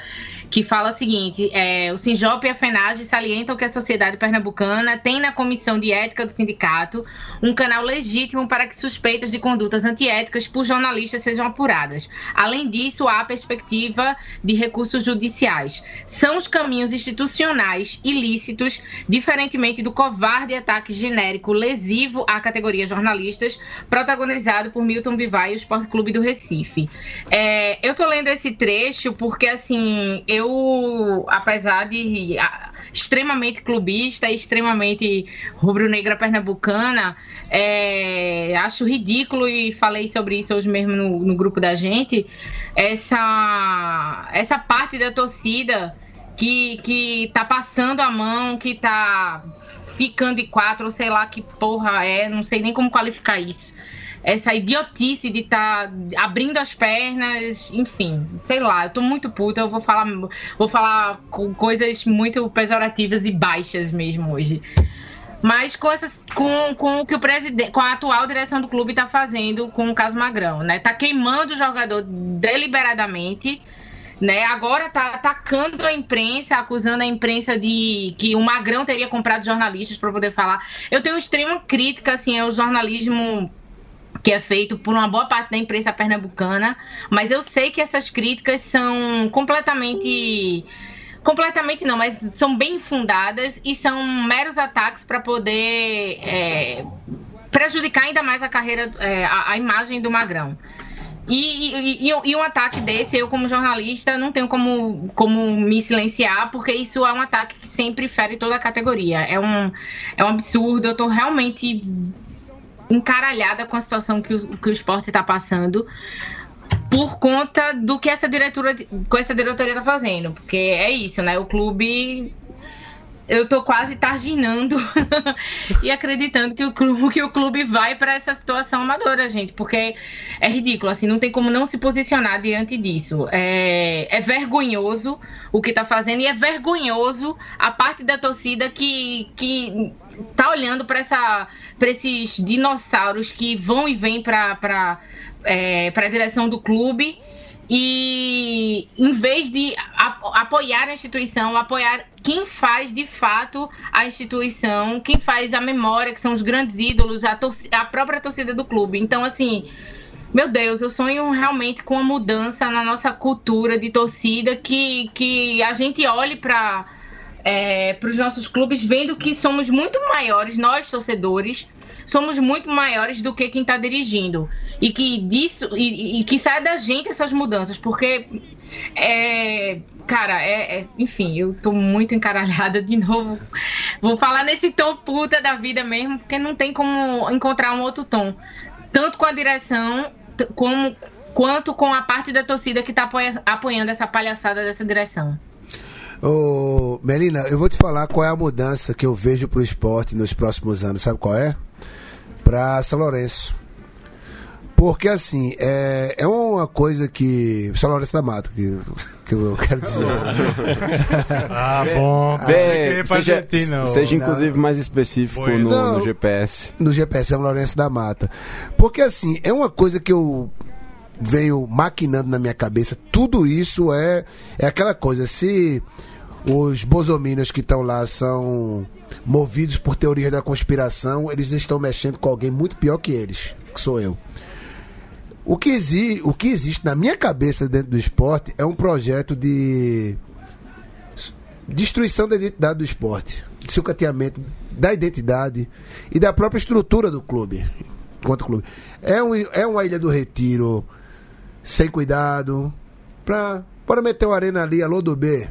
que fala o seguinte, é, o Sinjop e a FENAGE salientam que a sociedade pernambucana tem na Comissão de Ética do Sindicato um canal legítimo para que suspeitas de condutas antiéticas por jornalistas sejam apuradas. Além disso, há a perspectiva de recursos judiciais. São os caminhos institucionais ilícitos, diferentemente do covarde ataque genérico lesivo à categoria jornalistas, protagonizado por Milton Bivar e o Esporte Clube do Recife. É, eu tô lendo esse trecho porque, assim, eu, apesar de ah, extremamente clubista extremamente rubro-negra pernambucana, é, acho ridículo e falei sobre isso hoje mesmo no, no grupo da gente, essa, essa parte da torcida que, que tá passando a mão, que tá ficando de quatro, sei lá que porra é, não sei nem como qualificar isso. Essa idiotice de estar abrindo as pernas, enfim, sei lá, eu tô muito puta, eu vou falar, vou falar com coisas muito pejorativas e baixas mesmo hoje. Mas com, essas, com, com o que o presidente, com a atual direção do clube está fazendo com o caso Magrão, né? Tá queimando o jogador deliberadamente, né? Agora tá atacando a imprensa, acusando a imprensa de que o Magrão teria comprado jornalistas para poder falar. Eu tenho extrema crítica assim ao jornalismo que é feito por uma boa parte da imprensa pernambucana, mas eu sei que essas críticas são completamente completamente não, mas são bem fundadas e são meros ataques para poder é, prejudicar ainda mais a carreira, é, a, a imagem do Magrão. E, e, e- um ataque desse, eu como jornalista, não tenho como, como me silenciar, porque isso é um ataque que sempre fere toda a categoria. É um, é um absurdo, eu tô realmente encaralhada com a situação que o, que o esporte está passando por conta do que essa diretora com essa diretoria tá fazendo, porque é isso, né? O clube eu tô quase targinando [laughs] e acreditando que o clube, que o clube vai para essa situação amadora, gente, porque é ridículo, assim, não tem como não se posicionar diante disso. É, é vergonhoso o que tá fazendo e é vergonhoso a parte da torcida que, que tá olhando para esses dinossauros que vão e vêm para é, a direção do clube e em vez de apoiar a instituição, apoiar quem faz de fato a instituição, quem faz a memória, que são os grandes ídolos, a, a própria torcida do clube. Então, assim, meu Deus, eu sonho realmente com uma mudança na nossa cultura de torcida, que, que a gente olhe para para os nossos clubes, vendo que somos muito maiores, nós torcedores, somos muito maiores do que quem está dirigindo. E que disso e, e- que saia da gente essas mudanças, porque é, cara, é, é- enfim, eu tô muito encaralhada de novo. Vou falar nesse tom puta da vida mesmo, porque não tem como encontrar um outro tom. Tanto com a direção, como quanto com a parte da torcida que tá apoia- apoiando essa palhaçada dessa direção. Ô, Melina, eu vou te falar qual é a mudança que eu vejo pro esporte nos próximos anos. Sabe qual é? Pra São Lourenço. Porque assim, é, é uma coisa que. São Lourenço da Mata, que, que eu quero dizer. [laughs] Ah, bom. Bem, ia pra seja, ô. seja inclusive mais específico no, Não. no GPS. no GPS São Lourenço da Mata. Porque assim, é uma coisa que eu venho maquinando na minha cabeça. Tudo isso é, é aquela coisa. Se os bosomínios que estão lá são movidos por teorias da conspiração, eles estão mexendo com alguém muito pior que eles, que sou eu. O que, exi o que existe na minha cabeça dentro do esporte é um projeto de destruição da identidade do esporte, de sucateamento da identidade e da própria estrutura do clube. Enquanto clube. É, um, é uma ilha do retiro sem cuidado. Pra, bora meter uma arena ali, alô do B.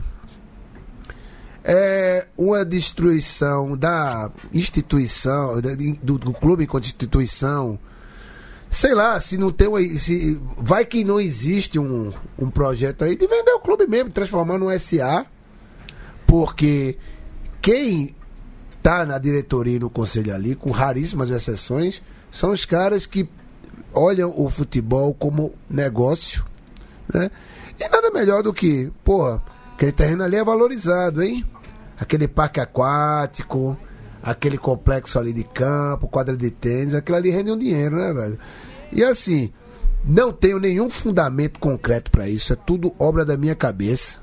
É, uma destruição da instituição, do, do clube enquanto instituição. Sei lá, se não tem uma, se Vai que não existe um, um projeto aí de vender o clube mesmo, transformar num SA. Porque quem tá na diretoria e no conselho ali, com raríssimas exceções, são os caras que olham o futebol como negócio, né? E nada melhor do que, porra, aquele terreno ali é valorizado, hein? Aquele parque aquático, aquele complexo ali de campo, quadra de tênis, aquilo ali rende um dinheiro, né, velho? E assim, não tenho nenhum fundamento concreto pra isso, é tudo obra da minha cabeça,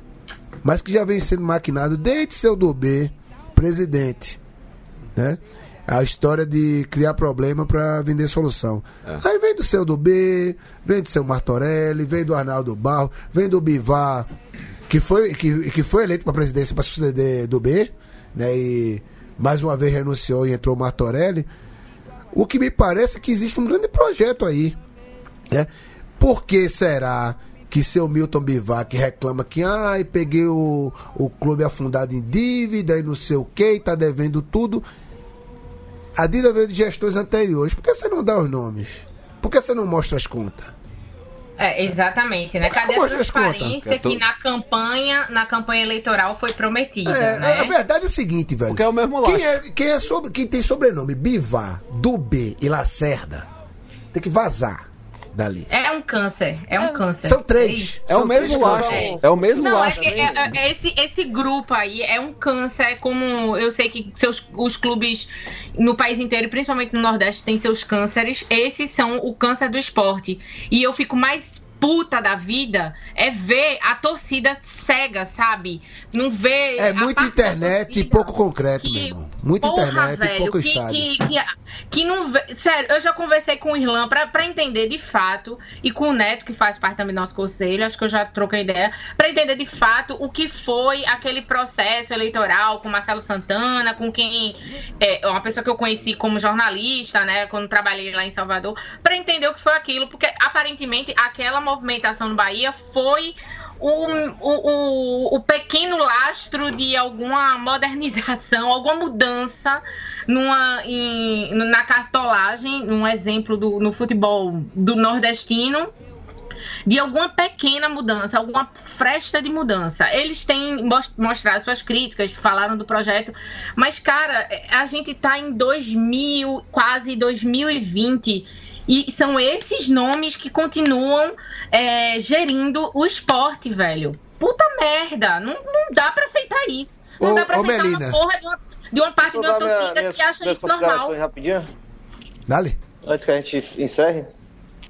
mas que já vem sendo maquinado desde seu do B, presidente, né? A história de criar problema para vender solução. Aí vem do seu do B, vem do seu Martorelli, vem do Arnaldo Barro, vem do Bivar, que foi, que, que foi eleito para presidência para suceder do B, né? E mais uma vez renunciou e entrou o Martorelli. O que me parece é que existe um grande projeto aí. Né? Por que será que seu Milton Bivar, que reclama que ai, peguei o, o clube afundado em dívida e não sei o que, e tá devendo tudo. A dívida veio de gestões anteriores. Por que você não dá os nomes? Por que você não mostra as contas? É, exatamente, né? Cadê a transparência tô- que na campanha, na campanha eleitoral foi prometida, É, né? a verdade é o seguinte, velho. Porque é o mesmo quem laço. é, quem é sobre, quem tem sobrenome Bivar, do B e Lacerda, tem que vazar dali. É um câncer, é um câncer. São três. É o mesmo três laço. É o mesmo Não, é laço. que é- é- esse, esse grupo aí é um câncer, é como eu sei que seus, os clubes no país inteiro, principalmente no Nordeste, têm seus cânceres. Esses são o câncer do esporte. E eu fico mais puta da vida é ver a torcida cega, sabe? Não ver. É muita internet e pouco concreto, que- meu irmão. Muita Porra, internet e velho, pouco que, estádio. Que, que, que não Sério, eu já conversei com o Irlan pra, pra entender de fato, e com o Neto, que faz parte também do nosso conselho, acho que eu já troquei ideia, pra entender de fato o que foi aquele processo eleitoral com Marcelo Santana, com quem. É, uma pessoa que eu conheci como jornalista, né, quando trabalhei lá em Salvador, pra entender o que foi aquilo, porque aparentemente aquela movimentação no Bahia foi o, o, o, pequeno lastro de alguma modernização, [laughs] alguma mudança numa, em- na cartolagem, um exemplo do, no futebol do nordestino, de alguma pequena mudança, alguma fresta de mudança. Eles têm mos- mostrado suas críticas, falaram do projeto, mas, cara, a gente tá em 2000, quase 2020, e são esses nomes que continuam é, gerindo o esporte, velho. Puta merda, não, não dá pra aceitar isso. Não Ô- dá pra ô, aceitar Melina. uma porra de uma, de uma parte de uma minha- torcida minhas, que acha isso normal. rapidinho, Dale. antes que a gente encerre.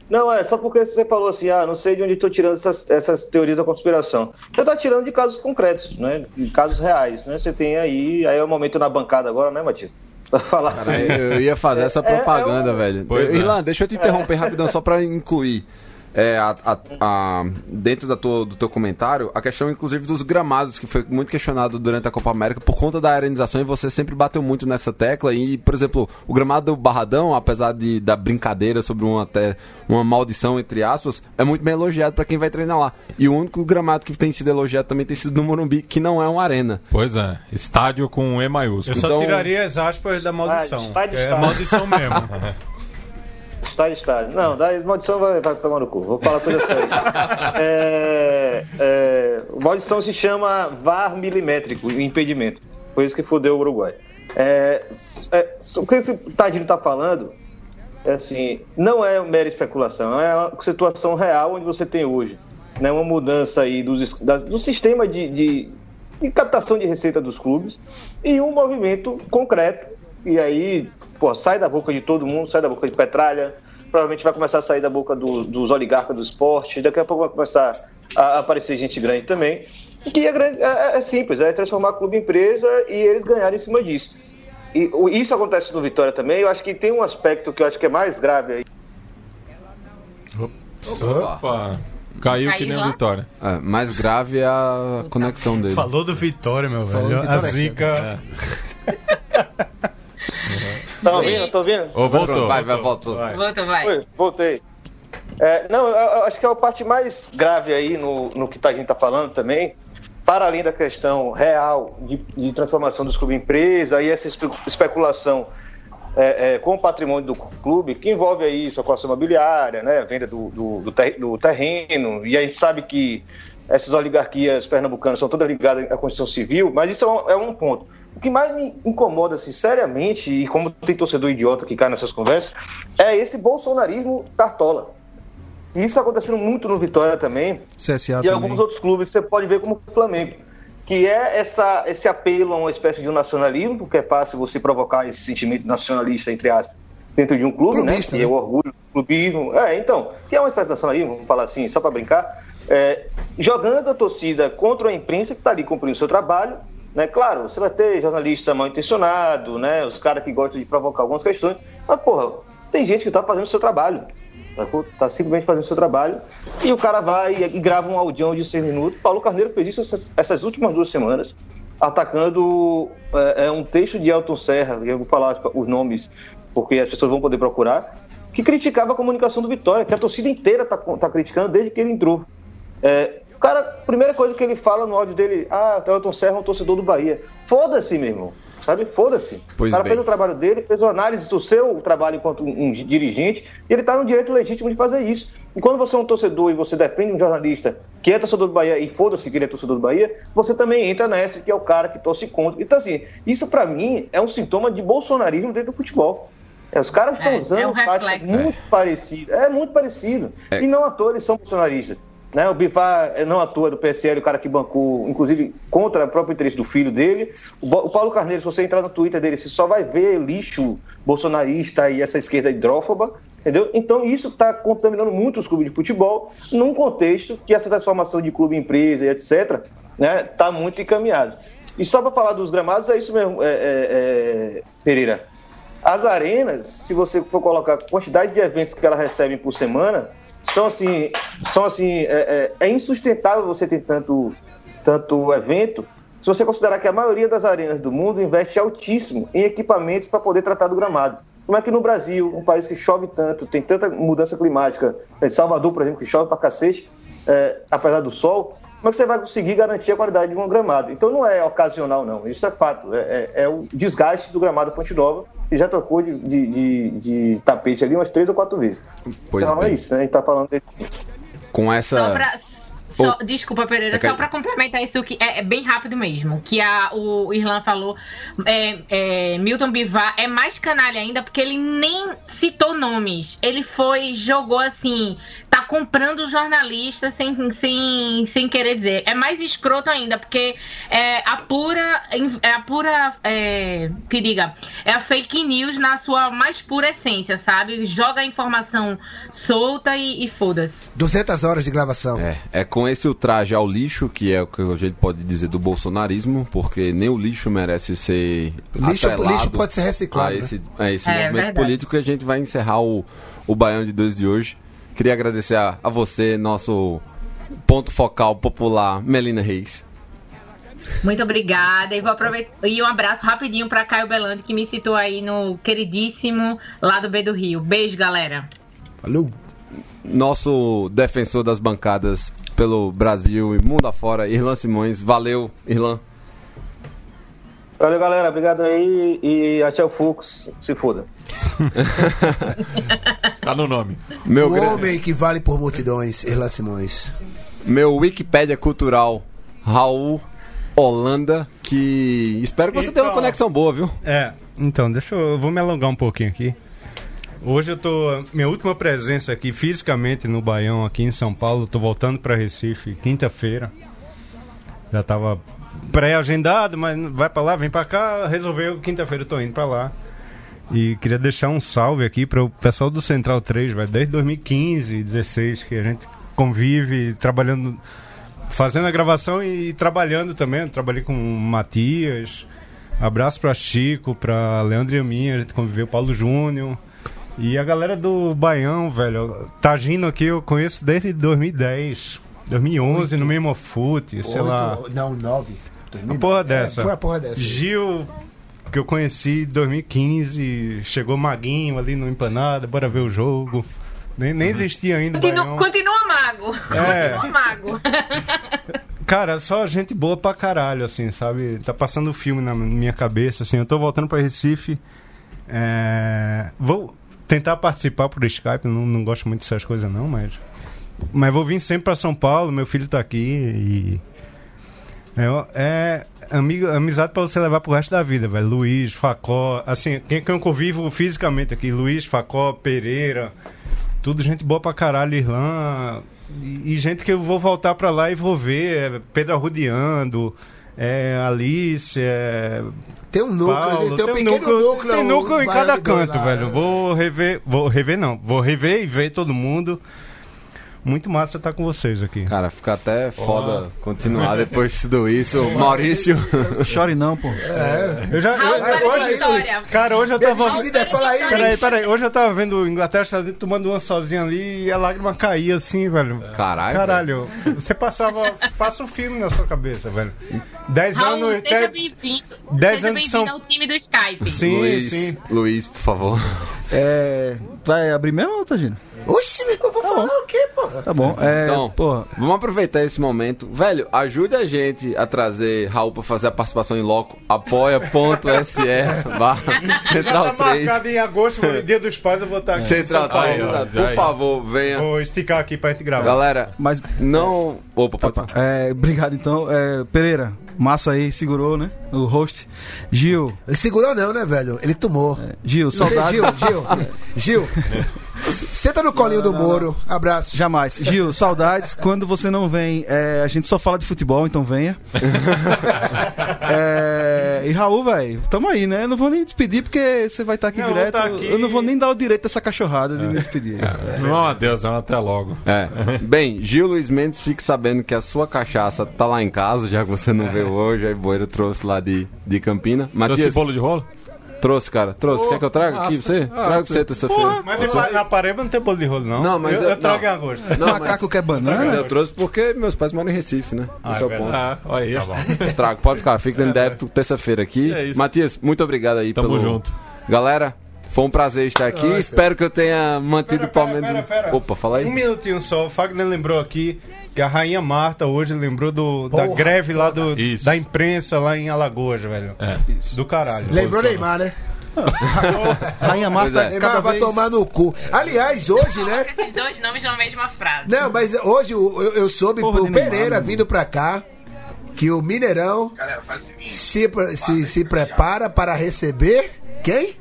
Não, é só porque você falou assim, ah, não sei de onde estou tirando essas, essas teorias da conspiração. Você está tirando de casos concretos, né? De casos reais, né? Você tem aí, aí é o momento na bancada agora, né, Matias? [laughs] Pra falar. Cara, eu ia fazer essa É, é propaganda, um- velho. Pois é. Irlan, deixa eu te interromper rapidão só pra incluir. É, a- a- a- dentro da tua- do teu comentário, a questão, inclusive, dos gramados, que foi muito questionado durante a Copa América por conta da arenização, e você sempre bateu muito nessa tecla. E, por exemplo, o gramado do Barradão, apesar de, da brincadeira sobre uma, até, uma maldição, entre aspas, é muito bem elogiado pra quem vai treinar lá. E o único gramado que tem sido elogiado também tem sido no Morumbi, que não é uma arena. Pois é, estádio com E Eu maiúsculo. só Então- tiraria as aspas da maldição. Ah, estádio, é estádio. maldição mesmo. [laughs] Estádio, estádio. Não, da maldição vai, vai tomar no cu. Vou falar coisa séria. [laughs] É, é, maldição se chama VAR milimétrico, impedimento. Foi isso que fudeu o Uruguai. É, é, o que esse Tadinho está falando é assim, não é mera especulação, é uma situação real onde você tem hoje. Né, uma mudança aí dos, das- do sistema de, de, de captação de receita dos clubes e um movimento concreto. E aí, pô, sai da boca de todo mundo, sai da boca de Petralha, provavelmente vai começar a sair da boca do- dos oligarcas do esporte, daqui a pouco vai começar a aparecer gente grande também. Que é, grande- é- é simples, é transformar clube em empresa e eles ganharem em cima disso. E o- isso acontece no Vitória também. Eu acho que tem um aspecto que eu acho que é mais grave aí. Opa, caiu que Caiu nem lá? o Vitória. É, mais grave é a conexão dele. Falou do Vitória, meu velho. do A Vitória aqui. [laughs] Tá ouvindo? Tá ouvindo? Ô, voltou. Vai, vai, volta. Volta, vai. Oi, voltei. É, não, eu, eu acho que é a parte mais grave aí no, no que a gente tá falando também para além da questão real de, de transformação dos clubes em empresa e essa espe- especulação é, é, com o patrimônio do clube, que envolve aí especulação imobiliária, né, venda do, do, do ter- do terreno, e a gente sabe que essas oligarquias pernambucanas são todas ligadas à Constituição Civil, mas isso é um, é um ponto. O que mais me incomoda, assim, seriamente, e como tem torcedor idiota que cai nessas conversas, é esse bolsonarismo cartola. E isso acontecendo muito no Vitória também, CSA e também. alguns outros clubes que você pode ver como o Flamengo, que é essa, esse apelo a uma espécie de um nacionalismo, porque é fácil você provocar esse sentimento nacionalista, entre aspas, dentro de um clube, Clubista, né? Que né? é o orgulho, o clubismo. É, então, que é uma espécie de nacionalismo, vamos falar assim, só para brincar, é, jogando a torcida contra a imprensa que está ali cumprindo o seu trabalho. Né? Claro, você vai ter jornalista mal intencionado, né? os caras que gostam de provocar algumas questões, mas, porra, tem gente que está fazendo o seu trabalho. sacou? Tá simplesmente fazendo o seu trabalho. E o cara vai e, grava um audião de 6 minutos. Paulo Carneiro fez isso essas, essas últimas duas semanas, atacando é, é, um texto de Elton Serra, eu vou falar os nomes porque as pessoas vão poder procurar, que criticava a comunicação do Vitória, que a torcida inteira tá, tá criticando desde que ele entrou. É, o cara, a primeira coisa que ele fala no áudio dele, ah, o Elton Serra é um torcedor do Bahia. Foda-se, meu irmão. Sabe? Foda-se. O cara bem. fez o trabalho dele, fez uma análise do seu trabalho enquanto um, um dirigente, e ele está no direito legítimo de fazer isso. E quando você é um torcedor e você defende um jornalista que é torcedor do Bahia e foda-se que ele é torcedor do Bahia, você também entra nessa que é o cara que torce contra. Então, assim, isso pra mim é um sintoma de bolsonarismo dentro do futebol. É, os caras estão É, usando é um táticas muito parecidas. É muito parecido. É. E não à toa eles são bolsonaristas. Né? O Bivar é não à toa do PSL, o cara que bancou, inclusive, contra o próprio interesse do filho dele. O, Paulo Carneiro, se você entrar no Twitter dele, você só vai ver lixo bolsonarista e essa esquerda hidrófoba. Entendeu? Então isso está contaminando muito os clubes de futebol num contexto que essa transformação de clube em empresa e etc. né, está muito encaminhado. E só para falar dos gramados, é isso mesmo, é, é, é, Pereira. As arenas, se você for colocar a quantidade de eventos que elas recebem por semana, são assim, são assim, é, é- é insustentável você ter tanto, tanto evento. Se você considerar que a maioria das arenas do mundo investe altíssimo em equipamentos para poder tratar do gramado. Como é que no Brasil, um país que chove tanto, tem tanta mudança climática, em Salvador, por exemplo, que chove pra cacete, é, apesar do sol, como é que você vai conseguir garantir a qualidade de um gramado? Então não é ocasional, não. Isso é fato. É, é- é o desgaste do gramado Fonte Nova, já trocou de, de- de- de tapete ali umas três ou quatro vezes. Pois então é bem. isso, né? A gente tá falando desse... Com essa. Só pra. só- Oh. Desculpa, Pereira, É que- só pra complementar isso que é, é bem rápido mesmo. Que a, o Irlan falou, é, é, Milton Bivar é mais canalha ainda porque ele nem citou nomes. Ele foi, jogou assim, comprando jornalistas sem, sem, sem querer dizer. É mais escroto ainda, porque é a pura. É a pura. É, que diga, é a fake news na sua mais pura essência, sabe? Joga a informação solta e, e foda-se. 200 horas de gravação. É, é com esse ultraje ao lixo, que é o que a gente pode dizer do bolsonarismo, porque nem o lixo merece ser. Lixo- lixo pode ser reciclado, A né? esse, a esse É, movimento verdade. político que a gente vai encerrar o, o Baião de Dois de hoje. Queria agradecer a, a você, nosso ponto focal popular, Melina Reis. Muito obrigada. E vou aproveitar. E um abraço rapidinho para Caio Belandi, que me citou aí no queridíssimo lá do B do Rio. Beijo, galera. Falou. Nosso defensor das bancadas pelo Brasil e mundo afora, Irlan Simões. Valeu, Irlan. Valeu, galera. Obrigado aí. E até o Fux. Se foda. [laughs] Tá no nome. Meu, O gra- homem que vale por multidões, Erlan Simões. meu Wikipédia cultural, Raul Holanda, que espero que você tenha uma Então. conexão boa, viu? É, então, deixa eu, eu vou me alongar um pouquinho aqui. Hoje eu tô. Minha última presença aqui fisicamente no Baião, aqui em São Paulo. Tô voltando pra Recife, quinta-feira. Já tava pré-agendado, mas vai pra lá, vem pra cá. Resolveu, quinta-feira eu tô indo pra lá. E queria deixar um salve aqui para o pessoal do Central 3, vai, desde 2015, 16, que a gente convive trabalhando, fazendo a gravação e trabalhando também. Eu trabalhei com o Matias. Abraço para Chico, para Leandro e a minha, a gente conviveu, Paulo Júnior. E a galera do Baião, velho, tá agindo aqui, eu conheço desde 2010, 2011, no mesmo Fute, sei lá. Oito- Não, nove. Uma porra dessa. É, foi uma porra dessa. Gil, que eu conheci em 2015, chegou Maguinho ali no Empanada, bora ver o jogo. Nem, nem existia ainda o Continua, continua mago. É. Continua mago. [laughs] Cara, só gente boa pra caralho, assim, sabe? Tá passando um filme na minha cabeça, assim. Eu tô voltando pra Recife. É... Vou tentar participar por Skype, não, não gosto muito dessas coisas, não, mas. Mas vou vir sempre pra São Paulo, meu filho tá aqui e. É, é amigo, amizade pra você levar pro resto da vida, velho. Luiz, Facó, assim, quem, quem eu convivo fisicamente aqui, Luiz, Facó, Pereira, tudo gente boa pra caralho, Irlã. E, e gente que eu vou voltar pra lá e vou ver, é, Pedro Arrudeando, é, Alice, é, Tem um núcleo, Paulo, tem um pequeno núcleo. Tem núcleo em cada canto, lá, velho. Vou rever, vou rever não, vou rever e ver todo mundo. Muito massa estar com vocês aqui. Cara, fica até foda continuar [laughs] depois de tudo isso. Maurício. Chore não, pô. Eu já, eu- hoje, cara, hoje eu tava Peraí, peraí, hoje eu tava vendo Inglaterra tomando uma sozinha ali e a lágrima caía assim, velho. Caralho. Caralho, você passava. Passa um filme na sua cabeça, velho. Dez Raul, anos. seja Até, bem-vindo. dez Seja anos bem-vindo são- ao time do Skype. sim, Luiz, sim. Luiz, por favor. É, vai abrir mesmo, Tagino? Oxi, eu vou falar o quê, pô? Tá bom. É, Então, porra, Vamos aproveitar esse momento. Velho, ajude a gente a trazer Raul pra fazer a participação em loco. apoia.se [laughs] barra Já Central tá 3. marcado em agosto, no dia dos pais, eu vou estar aqui. Central São Paulo. 3. ó, já Por aí. favor, venha. Vou esticar aqui pra gente gravar. Galera, mas não. Opa, pode falar. É, obrigado então. É, Pereira, massa aí, segurou, né? O host. Gil, Ele segurou não, né, velho? Ele tomou. Gil, Não tem saudade. Gil, Gil. [laughs] Gil. Senta no colinho do Moro. Abraço. Jamais. Gil, saudades. Quando você não vem, é, a gente só fala de futebol, então venha. [laughs] É, e Raul, velho, tamo aí, né? Eu não vou nem despedir porque você vai estar aqui Não, eu vou direto. tá aqui. Eu não vou nem dar o direito dessa cachorrada de me despedir. Não, adeus, não, até logo. É. Bem, Gil Luiz Mendes, fique sabendo que a sua cachaça tá lá em casa, já que você não veio hoje. Aí Boeira trouxe lá de, de Campina. Trouxe Matias, bolo de rolo? Trouxe, cara. Trouxe. Quer que eu traga aqui pra você? Ah, Traga pra você terça-feira. Mas na, na Paraíba não tem bolo de rolo, não. Não, mas eu, eu- eu trago não. em agosto. Não, mas, Macaco quer mas banana? eu trouxe porque meus pais moram em Recife, né? Ah, Esse é o é ponto. Ah, olha aí. Tá bom. Trago, pode ficar, fica dando débito terça-feira aqui. É isso. Matias, muito obrigado aí Tamo pelo. junto. Galera, foi um prazer estar aqui. Espero que eu tenha mantido Pera, o pera, Palmeiras. pera, pera. Opa, fala aí. Um minutinho só. O Fagner lembrou aqui que a Rainha Marta hoje lembrou do, da Porra, greve lá do, Isso. da imprensa lá em Alagoas, velho. É. Do caralho. Lembrou Neymar, né? [laughs] Rainha Marta, é. Neymar cada vai vez... tomar no cu. Aliás, hoje, né? Esses dois nomes na mesma frase. Não, mas hoje eu, eu- soube Porra pro Pereira vindo pra cá que o Mineirão se, pre- se, se prepara para receber quem?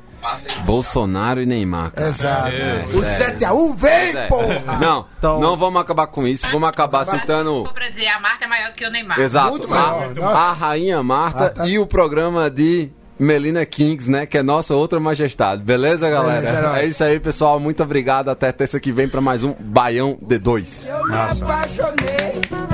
Bolsonaro e Neymar, cara. Exato. o é. 7x1 vem, É. porra! Não, Então- não vamos acabar com isso. Vamos acabar citando. Vou pra dizer, a marca é maior que o Neymar. Exato. Muito a, maior, nossa. a Rainha Marta Ah, tá. e o programa de Melina Kings, né? Que é nossa outra majestade. Beleza, galera? Beleza, é isso aí, pessoal. Muito obrigado. Até terça que vem pra mais um Baião D2. Eu me apaixonei